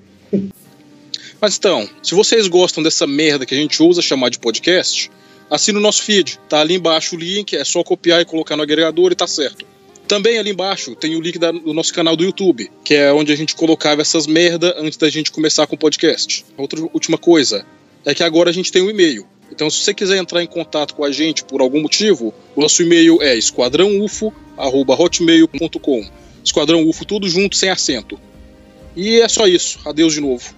Mas então, se vocês gostam dessa merda que a gente usa chamar de podcast, assina o nosso feed. Tá ali embaixo o link, é só copiar e colocar no agregador e tá certo. Também ali embaixo tem o link da- do nosso canal do YouTube, que é onde a gente colocava essas merda antes da gente começar com o podcast. Outra última coisa é que agora a gente tem um e-mail. Então, se você quiser entrar em contato com a gente por algum motivo, o nosso e-mail é esquadrãoufo.hotmail.com. Esquadrão UFO, tudo junto, sem acento. E é só isso. Adeus de novo.